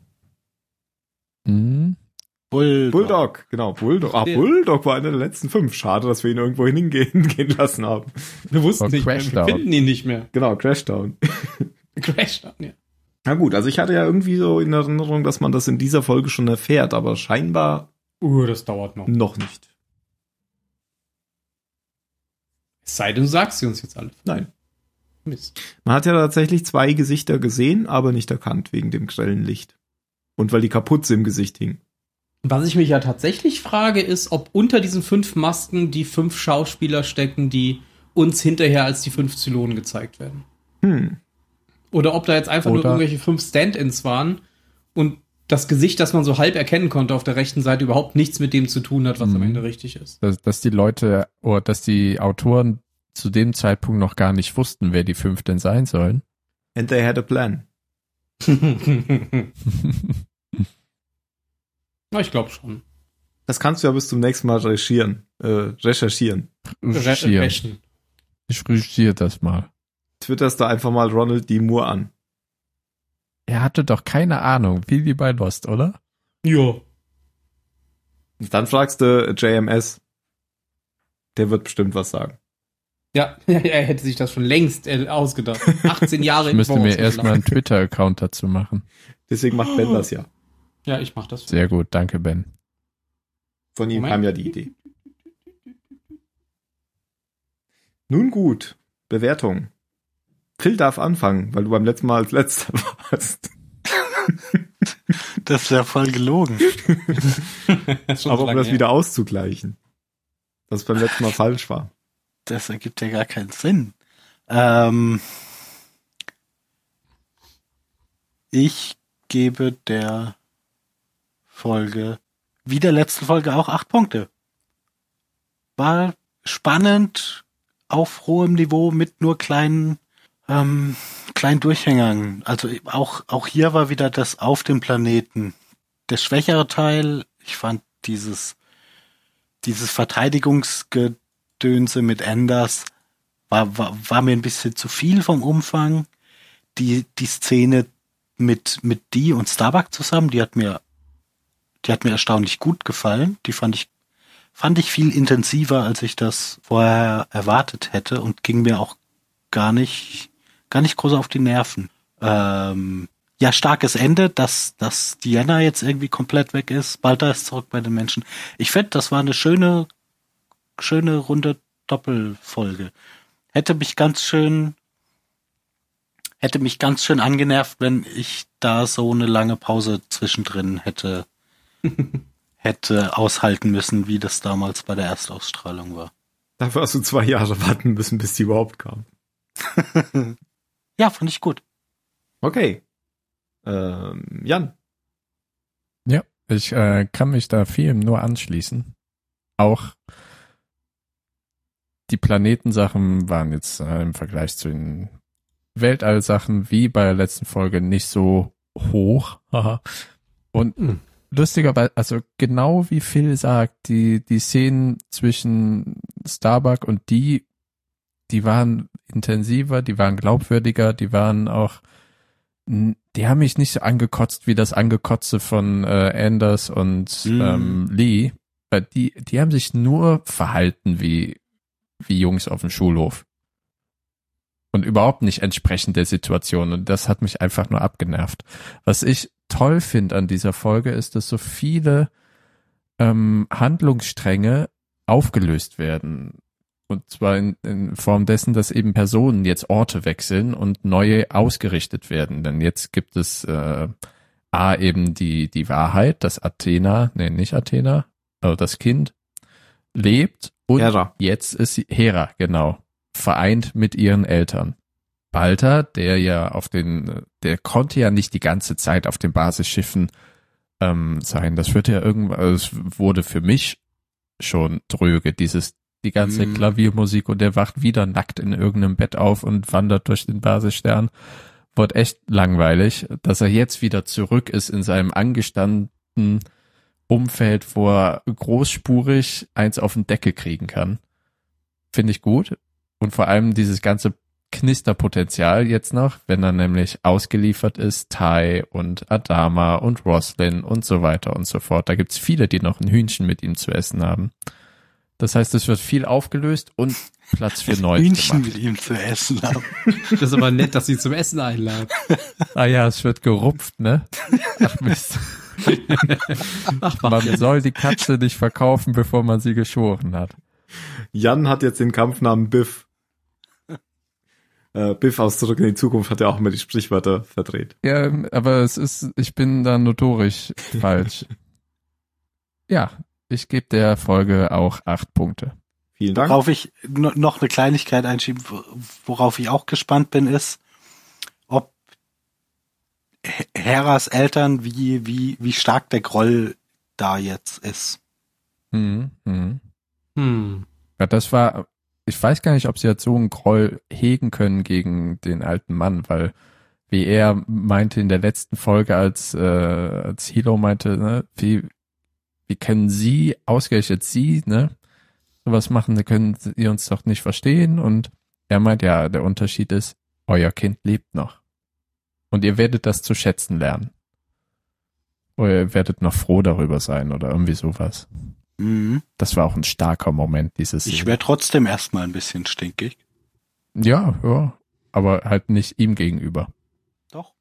Mhm. Bulldog. Bulldog, genau, Bulldog. Ah, Bulldog war einer der letzten fünf. Schade, dass wir ihn irgendwo hingehen gehen lassen haben. Wir wussten nicht mehr, wir Crashdown. finden ihn nicht mehr. Genau, Crashdown. Crashdown, ja. Na gut, also ich hatte ja irgendwie so in Erinnerung, dass man das in dieser Folge schon erfährt, aber scheinbar Uh, das dauert noch. noch nicht. Es sei denn, du sagst sie uns jetzt alle. Nein. Mist. Man hat ja tatsächlich zwei Gesichter gesehen, aber nicht erkannt wegen dem grellen Licht. Und weil die Kapuze im Gesicht hing. Was ich mich ja tatsächlich frage, ist, ob unter diesen fünf Masken die fünf Schauspieler stecken, die uns hinterher als die fünf Zylonen gezeigt werden. Hm. Oder ob da jetzt einfach nur Oder- irgendwelche fünf Stand-ins waren und das Gesicht, das man so halb erkennen konnte auf der rechten Seite, überhaupt nichts mit dem zu tun hat, was am Mhm. Ende richtig ist. Dass, dass die Leute oder dass die Autoren zu dem Zeitpunkt noch gar nicht wussten, wer die fünf denn sein sollen. And they had a plan. Na, ich glaube schon. Das kannst du ja bis zum nächsten Mal recherchieren. Äh, recherchieren. Recherchieren. Ich recherchiere das mal. Twitterst da einfach mal Ronald D. Moore an. Er hatte doch keine Ahnung, wie wie bei Lost, oder? Ja. Und dann fragst du JMS. Der wird bestimmt was sagen. Ja, er hätte sich das schon längst äh, ausgedacht. 18 Jahre Ich müsste mir erstmal einen. Twitter-Account dazu machen. Deswegen macht Ben das ja. Ja, ich mach das. Sehr gut, danke Ben. Von ihm Moment. kam ja die Idee. Nun gut. Bewertung. Phil darf anfangen, weil du beim letzten Mal als letzter warst. Das wäre voll gelogen. Ist Aber um das her. wieder auszugleichen. Was beim letzten Mal falsch war. Das ergibt ja gar keinen Sinn. Ähm, ich gebe der Folge, wie der letzten Folge auch, acht Punkte. War spannend, auf hohem Niveau mit nur kleinen, ähm, kleinen Durchhängern. Also auch, auch hier war wieder das auf dem Planeten. Der schwächere Teil, ich fand dieses, dieses Verteidigungsgedönse mit Anders war, war, war mir ein bisschen zu viel vom Umfang. Die, die Szene mit, mit die und Starbuck zusammen, die hat mir, die hat mir erstaunlich gut gefallen. Die fand ich, fand ich viel intensiver, als ich das vorher erwartet hätte und ging mir auch gar nicht, gar nicht groß auf die Nerven. Ähm, ja, starkes Ende, dass, dass Diana jetzt irgendwie komplett weg ist. Balta ist zurück bei den Menschen. Ich finde, das war eine schöne, schöne runde Doppelfolge. Hätte mich ganz schön, hätte mich ganz schön angenervt, wenn ich da so eine lange Pause zwischendrin hätte, hätte aushalten müssen, wie das damals bei der Erstausstrahlung war. Dafür hast du zwei Jahre warten müssen, bis die überhaupt kam. Ja, fand ich gut. Okay. Ähm, Jan. Ja, ich äh, kann mich da vielem nur anschließen. Auch die Planetensachen waren jetzt äh, im Vergleich zu den Weltallsachen wie bei der letzten Folge nicht so hoch. Haha. Und Hm. lustigerweise, also genau wie Phil sagt, die, die Szenen zwischen Starbuck und die, die waren intensiver, die waren glaubwürdiger, die waren auch, die haben mich nicht so angekotzt wie das Angekotze von äh, Anders und Mhm. ähm, Lee. Weil die, die haben sich nur verhalten wie, wie Jungs auf dem Schulhof. Und überhaupt nicht entsprechend der Situation. Und das hat mich einfach nur abgenervt. Was ich toll finde an dieser Folge ist, dass so viele ähm, Handlungsstränge aufgelöst werden. Und zwar in, in Form dessen, dass eben Personen jetzt Orte wechseln und neue ausgerichtet werden. Denn jetzt gibt es äh, A eben die, die Wahrheit, dass Athena, nee, nicht Athena, also das Kind lebt und Hera. jetzt ist sie, Hera, genau, vereint mit ihren Eltern. Balter, der ja auf den, der konnte ja nicht die ganze Zeit auf den Basisschiffen ähm, sein. Das wird ja irgendwann, also es wurde für mich schon dröge, dieses, die ganze Mhm. Klaviermusik und der wacht wieder nackt in irgendeinem Bett auf und wandert durch den Basisstern. Wurde echt langweilig, dass er jetzt wieder zurück ist in seinem angestandenen Umfeld, wo er großspurig eins auf den Deckel kriegen kann. Finde ich gut. Und vor allem dieses ganze Knisterpotenzial jetzt noch, wenn er nämlich ausgeliefert ist, Tai und Adama und Roslyn und so weiter und so fort. Da gibt's viele, die noch ein Hühnchen mit ihm zu essen haben. Das heißt, es wird viel aufgelöst und Platz für Neues Hühnchen mit ihm zu essen haben. Das ist aber nett, dass sie zum Essen einladen. Ah ja, es wird gerupft, ne? Ach Mist. man soll die Katze nicht verkaufen, bevor man sie geschoren hat. Jan hat jetzt den Kampfnamen Biff. Äh, Biff aus Zurück in die Zukunft hat ja auch immer die Sprichwörter verdreht. Ja, aber es ist, ich bin da notorisch falsch. Ja, ich gebe der Folge auch acht Punkte. Vielen Dank. Worauf ich no- noch eine Kleinigkeit einschieben, worauf ich auch gespannt bin, ist, ob He- Heras Eltern, wie, wie, wie stark der Groll da jetzt ist. Mhm, mhm. Hm. Ja, das war, ich weiß gar nicht, ob sie jetzt so einen Groll hegen können gegen den alten Mann, weil wie er meinte in der letzten Folge, als, äh, als Hilo meinte, ne, wie, wie können sie, ausgerechnet sie, ne, sowas machen, da können sie uns doch nicht verstehen und er meint, ja, der Unterschied ist, euer Kind lebt noch. Und ihr werdet das zu schätzen lernen. Oder ihr werdet noch froh darüber sein oder irgendwie sowas. Mhm. Das war auch ein starker Moment, dieses. Ich wäre trotzdem erstmal ein bisschen stinkig. Ja, ja. Aber halt nicht ihm gegenüber. Doch.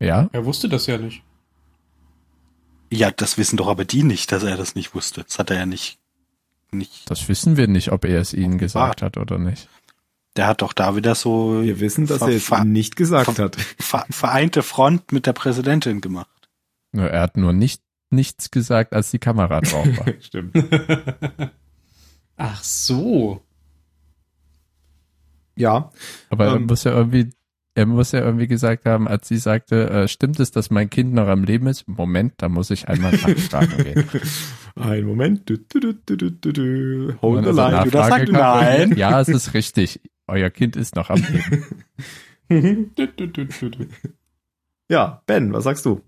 Ja? Er wusste das ja nicht. Ja, das wissen doch aber die nicht, dass er das nicht wusste. Das hat er ja nicht, nicht. Das wissen wir nicht, ob er es ihnen gesagt hat oder nicht. Der hat doch da wieder so Wir wissen, dass er es ihnen nicht gesagt hat. ver- vereinte Front mit der Präsidentin gemacht. Nur Er hat nur nicht nichts gesagt, als die Kamera drauf war. Stimmt. Ach so. Ja, Aber er Ähm. muss ja irgendwie, er muss ja irgendwie gesagt haben, als sie sagte, äh, stimmt es, dass mein Kind noch am Leben ist? Moment, da muss ich einmal nachfragen gehen. ein Moment. Du, du, du, du, du, du. Hold the line. Nachfrage du irgendwie, nein. Ja, es ist richtig. Euer Kind ist noch am Leben. Ja, Ben, was sagst du?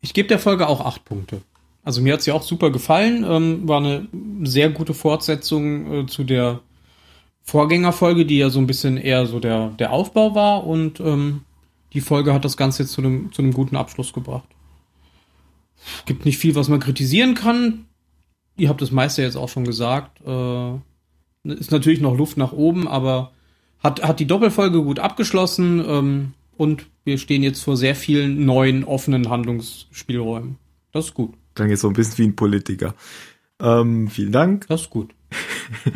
Ich gebe der Folge auch acht Punkte. Also mir hat sie auch super gefallen. Ähm, war eine sehr gute Fortsetzung äh, zu der Vorgängerfolge, die ja so ein bisschen eher so der, der Aufbau war. Und ähm, die Folge hat das Ganze jetzt zu einem, zu einem guten Abschluss gebracht. Gibt nicht viel, was man kritisieren kann. Ihr habt das meiste jetzt auch schon gesagt. Äh, ist natürlich noch Luft nach oben, aber hat, hat die Doppelfolge gut abgeschlossen. Ähm, und wir stehen jetzt vor sehr vielen neuen, offenen Handlungsspielräumen. Das ist gut. Klang jetzt so ein bisschen wie ein Politiker. Ähm, vielen Dank. Das ist gut.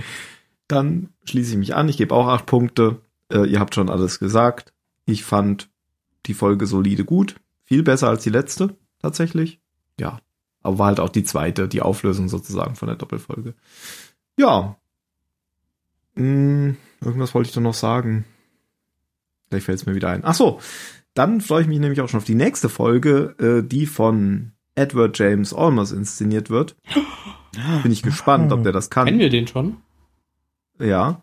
Dann schließe ich mich an. Ich gebe auch acht Punkte. Äh, ihr habt schon alles gesagt. Ich fand die Folge solide gut. Viel besser als die letzte, tatsächlich. Ja. Aber war halt auch die zweite, die Auflösung sozusagen von der Doppelfolge. Ja. Hm, irgendwas wollte ich doch noch sagen. Vielleicht fällt es mir wieder ein. Ach so. Dann freue ich mich nämlich auch schon auf die nächste Folge, äh, die von Edward James Olmos inszeniert wird. Bin ich gespannt, ob der das kann. Kennen wir den schon? Ja.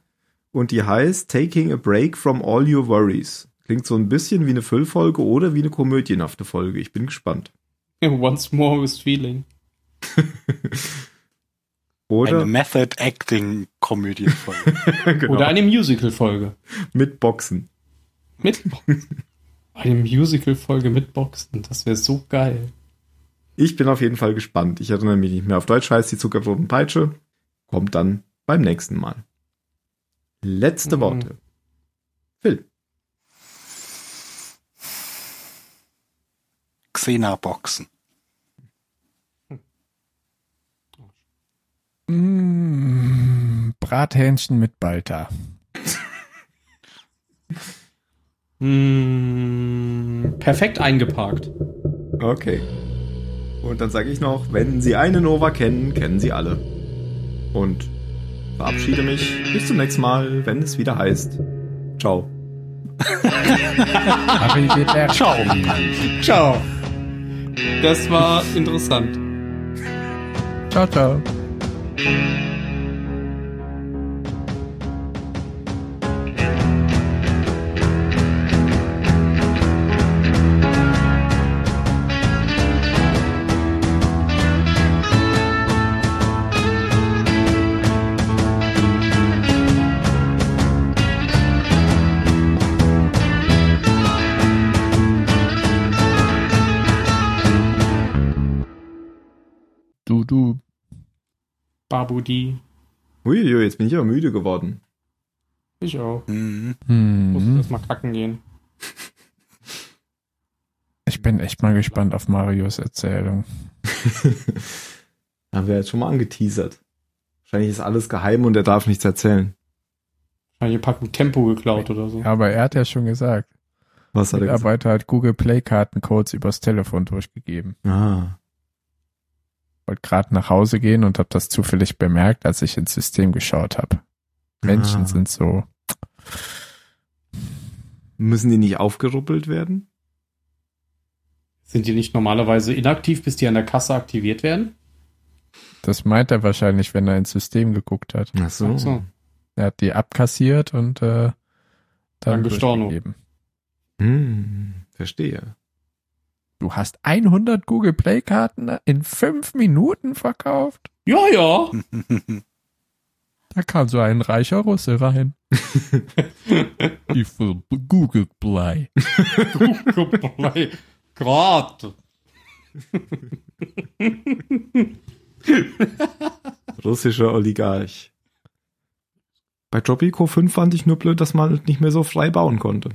Und die heißt Taking a Break from All Your Worries. Klingt so ein bisschen wie eine Füllfolge oder wie eine komödienhafte Folge. Ich bin gespannt. Once more with feeling. Oder Eine Method Acting Komödienfolge. genau, Oder eine Musical-Folge. mit Boxen. Mit Boxen. Eine Musical-Folge mit Boxen. Das wäre so geil. Ich bin auf jeden Fall gespannt. Ich erinnere mich nicht mehr auf Deutsch heißt die Zuckerbrot Peitsche. Kommt dann beim nächsten Mal. Letzte Mhm. Worte. Phil. Xena-Boxen. Mm, Brathähnchen mit Balta. Mm, perfekt eingeparkt. Okay. Und dann sage ich noch, wenn Sie eine Nova kennen, kennen Sie alle. Und verabschiede mich. Bis zum nächsten Mal, wenn es wieder heißt. Ciao. Ciao. Ciao. Das war interessant. Ciao, ciao. Du. Babudi. Uiuiui, jetzt bin ich aber müde geworden. Ich auch. Mhm. Muss Hm. erst mal kacken gehen. Ich bin echt mal gespannt auf Marios Erzählung. Haben wir jetzt schon mal angeteasert. Wahrscheinlich ist alles geheim und er darf nichts erzählen. Wahrscheinlich Packung Tempo geklaut oder so. Ja, aber er hat ja schon gesagt, Was der hat er gesagt? Mitarbeiter hat Google Play Kartencodes übers Telefon durchgegeben. Ah. Wollte gerade nach Hause gehen und habe das zufällig bemerkt, als ich ins System geschaut habe. Menschen Ah. sind so. Müssen die nicht aufgeruppelt werden? Sind die nicht normalerweise inaktiv, bis die an der Kasse aktiviert werden? Das meint er wahrscheinlich, wenn er ins System geguckt hat. Ach so. Ach so. Er hat die abkassiert und äh, dann Storno. durchgegeben. Hm, verstehe. Du hast 100 Google Play Karten in fünf Minuten verkauft? Ja, ja. Da kam so ein reicher Russe rein. Ich will Google Play. Play. Gerade. Russischer Oligarch. Bei Tropico 5 fand ich nur blöd, dass man nicht mehr so frei bauen konnte.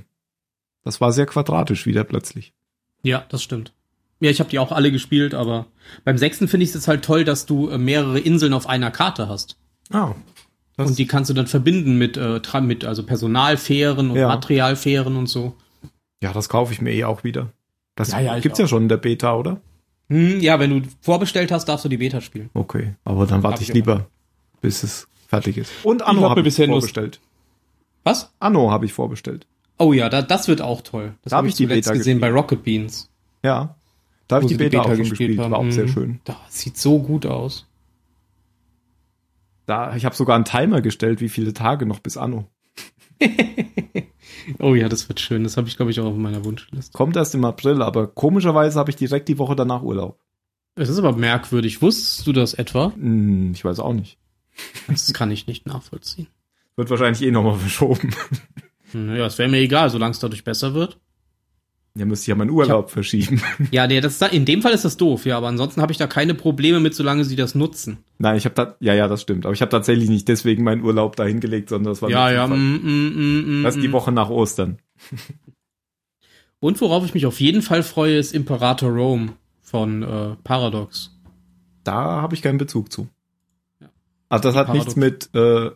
Das war sehr quadratisch wieder plötzlich. Ja, das stimmt. Ja, ich habe die auch alle gespielt, aber beim sechsten finde ich es jetzt halt toll, dass du äh, mehrere Inseln auf einer Karte hast. Ah. Das, Und die kannst du dann verbinden mit, äh, mit also Personalfähren und Ja. Materialfähren und so. ja, das kaufe ich mir eh auch wieder. Das Ja, ja, gibt's ja schon in der Beta, oder? Hm, ja, wenn du vorbestellt hast, darfst du die Beta spielen. Okay, aber dann warte Hab ich ich lieber, bis es fertig ist. Und Anno hab habe mir ich bisher vorbestellt. Was? Anno habe ich vorbestellt. Oh ja, da, das wird auch toll. Das Da habe hab ich die Beta gesehen bei gespielt. Rocket Beans. Ja. Da habe ich die sie Beta, auch schon gespielt, war auch haben. sehr schön. Das sieht so gut aus. Da, ich habe sogar einen Timer gestellt, wie viele Tage noch bis Anno. Oh ja, das wird schön. Das habe ich, glaube ich, auch auf meiner Wunschliste. Kommt erst im April, aber komischerweise habe ich direkt die Woche danach Urlaub. Es ist aber merkwürdig. Wusstest du das etwa? Hm, ich weiß auch nicht. Das kann ich nicht nachvollziehen. Wird wahrscheinlich eh nochmal verschoben. Naja, es wäre mir egal, solange es dadurch besser wird. Ja, müsste ich ja meinen Urlaub verschieben. Ja, nee, das, in dem Fall ist das doof, ja, aber ansonsten habe ich da keine Probleme mit, solange sie das nutzen. Nein, ich habe da, ja, ja, das stimmt. Aber ich habe tatsächlich nicht deswegen meinen Urlaub dahin gelegt, sondern das war Ja, ja, Zufall. mm, mm, mm, Das ist die mm. Woche nach Ostern. Und worauf ich mich auf jeden Fall freue, ist Imperator Rome von äh, Paradox. Da habe ich keinen Bezug zu. Ja. Also das hat Paradox. nichts mit äh,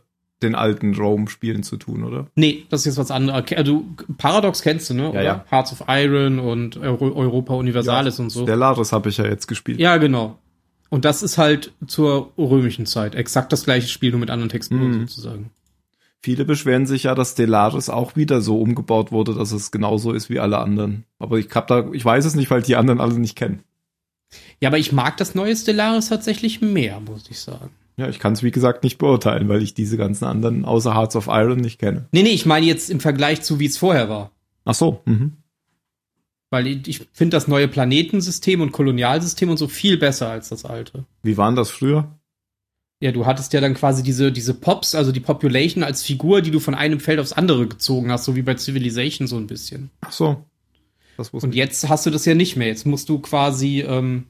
den alten Rome-Spielen zu tun, oder? Nee, Das ist jetzt was anderes. Du, Paradox kennst du, ne? Oder? ja. Hearts of Iron und Euro Europa Universalis und so. Stellaris habe ich ja jetzt gespielt. Ja, genau. Und das ist halt zur römischen Zeit. Exakt das gleiche Spiel, nur mit anderen Texturen Mhm. sozusagen. Viele beschweren sich ja, dass Stellaris auch wieder so umgebaut wurde, dass es genauso ist wie alle anderen. Aber ich hab da, ich weiß es nicht, weil die anderen alle nicht kennen. Ja, aber ich mag das neue Stellaris tatsächlich mehr, muss ich sagen. Ja, ich kann es wie gesagt nicht beurteilen, weil ich diese ganzen anderen außer Hearts of Iron nicht kenne. Nee, nee, ich meine jetzt im Vergleich zu, wie es vorher war. Ach so. Mhm. Weil ich- ich finde das neue Planetensystem und Kolonialsystem und so viel besser als das alte. Wie waren das früher? Ja, du hattest ja dann quasi diese, diese Pops, also die Population als Figur, die du von einem Feld aufs andere gezogen hast, so wie bei Civilization so ein bisschen. Ach so. Und jetzt hast du das ja nicht mehr. Jetzt musst du quasi, ähm,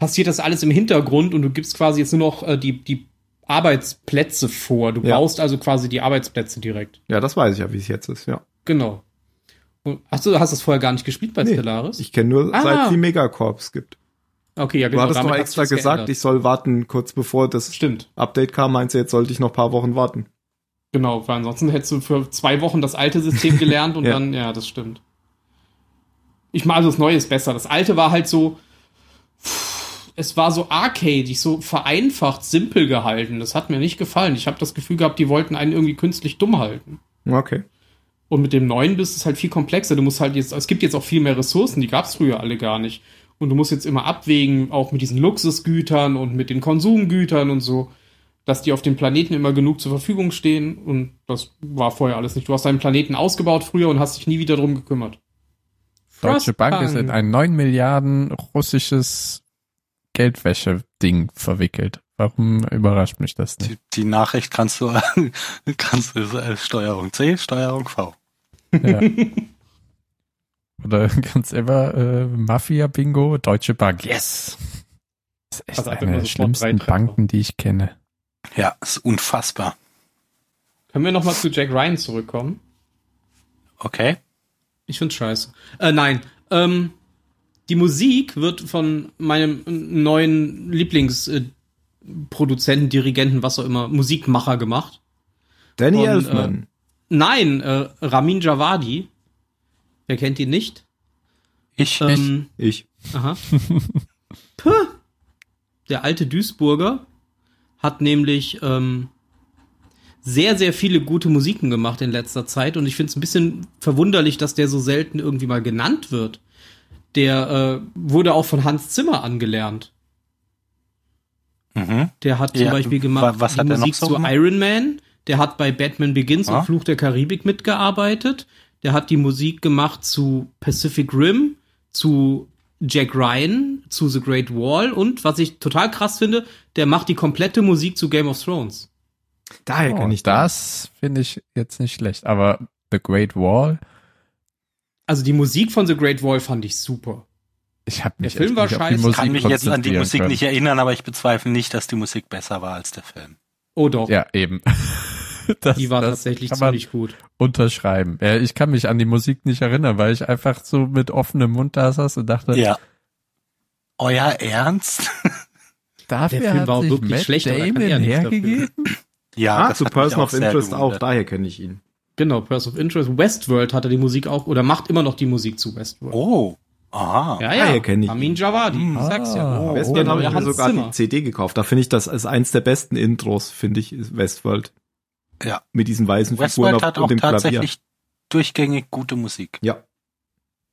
passiert das alles im Hintergrund und du gibst quasi jetzt nur noch äh, die, die Arbeitsplätze vor. Du Ja. baust also quasi die Arbeitsplätze direkt. Ja, das weiß ich ja, wie es jetzt ist, ja. Genau. Hast du hast das vorher gar nicht gespielt bei Nee, Stellaris? Ich kenne nur, Ah. seit es die Megacorps gibt. okay, ja, Du genau. hattest damit doch hat extra gesagt, geändert. ich soll warten, kurz bevor das Stimmt. Update kam, meinst du, jetzt sollte ich noch ein paar Wochen warten. Genau, weil ansonsten hättest du für zwei Wochen das alte System gelernt und Ja. dann, ja, das stimmt. Ich meine, also das Neue ist besser. Das alte war halt so, es war so arcadig, so vereinfacht, simpel gehalten. Das hat mir nicht gefallen. Ich habe das Gefühl gehabt, die wollten einen irgendwie künstlich dumm halten. Okay. Und mit dem neuen bist es halt viel komplexer. Du musst halt jetzt, es gibt jetzt auch viel mehr Ressourcen, die gab es früher alle gar nicht. Und du musst jetzt immer abwägen, auch mit diesen Luxusgütern und mit den Konsumgütern und so, dass die auf dem Planeten immer genug zur Verfügung stehen. Und das war vorher alles nicht. Du hast deinen Planeten ausgebaut früher und hast dich nie wieder drum gekümmert. Deutsche Bank ist in ein 9 Milliarden russisches Geldwäsche-Ding verwickelt. Warum überrascht mich das nicht? Die, die Nachricht kannst du, kannst du äh, Steuerung C, Steuerung V. Ja. Oder ganz immer äh, Mafia-Bingo, Deutsche Bank. Yes! Das ist echt Also eine der schlimmsten. Banken, die ich kenne. Ja, ist unfassbar. Können wir nochmal zu Jack Ryan zurückkommen? Okay. Ich find's scheiße. Äh, nein. Ähm, die Musik wird von meinem neuen Lieblingsproduzenten, Dirigenten, was auch immer, Musikmacher gemacht. Danny Und, Elfman. Nein, äh, Ramin Javadi. Wer kennt ihn nicht? Ich, Ähm, ich. Aha. Puh. Der alte Duisburger hat nämlich ähm, sehr, sehr viele gute Musiken gemacht in letzter Zeit und ich finde es ein bisschen verwunderlich, dass der so selten irgendwie mal genannt wird. Der äh, wurde auch von Hans Zimmer angelernt. mhm. Der hat zum Ja, Beispiel gemacht was die hat noch Musik so zu gemacht? Iron Man. Der hat bei Batman Begins Ah. und Fluch der Karibik mitgearbeitet. Der hat die Musik gemacht zu Pacific Rim, zu Jack Ryan, zu The Great Wall und was ich total krass finde, der macht die komplette Musik zu Game of Thrones. Daher Oh, kenne ich das finde ich jetzt nicht schlecht. Aber The Great Wall, Also die Musik von The Great Wall fand ich super. ich habe mich Der Film war scheiße. Musik kann mich jetzt an die Musik können. nicht erinnern, aber ich bezweifle nicht, dass die Musik besser war als der Film. Oh doch, Ja, eben. Das, die war das tatsächlich kann man ziemlich gut. unterschreiben. Ja, ich kann mich an die Musik nicht erinnern, weil ich einfach so mit offenem Mund da saß und dachte, Ja. Euer Ernst? dafür Der Film hat war auch sich wirklich Matt schlecht, Damon er hergegeben? Ja, Ah, zu mich Person of Interest auch, daher kenne ich ihn. Genau, Person of Interest. Westworld hatte die Musik auch oder macht immer noch die Musik zu Westworld. Oh. Aha. Ja, Daher ja. kenn ich Amin. Javadi, Hm. ich sag's ja. Ah, Westworld oh, habe ich mir sogar Zimmer. die CD gekauft. Da finde ich das als eins der besten Intros, finde ich, ist Westworld. Ja. Mit diesen weißen Figuren Westworld auf hat und auch dem Klavier. tatsächlich durchgängig gute Musik. Ja.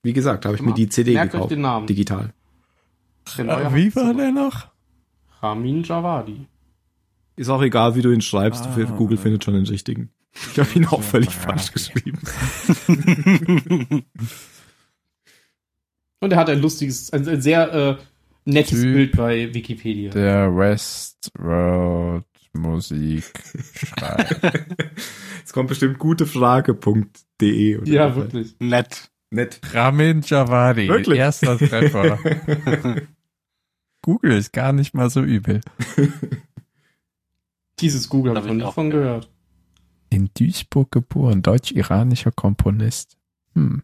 Wie gesagt, habe ich mir die CD Merkt euch gekauft. den Namen. Digital. Ja. Äh, Wie war der noch? Ramin Javadi. Ist auch egal, wie du ihn schreibst. Ah. Google findet schon den richtigen. Ich habe ihn auch völlig Ja, falsch okay. geschrieben. Und er hat ein lustiges, ein, ein sehr äh, nettes Typ. Bild bei Wikipedia. Der Westworld Musik schreibt. Jetzt kommt bestimmt gutefrage.de. oder ja, wirklich. Nett. Nett. Ramin Javadi, Wirklich? erster Treffer. Google ist gar nicht mal so übel. Dieses Google habe ich noch ich nicht auch von gehört. In Duisburg geboren, deutsch-iranischer Komponist. Hm.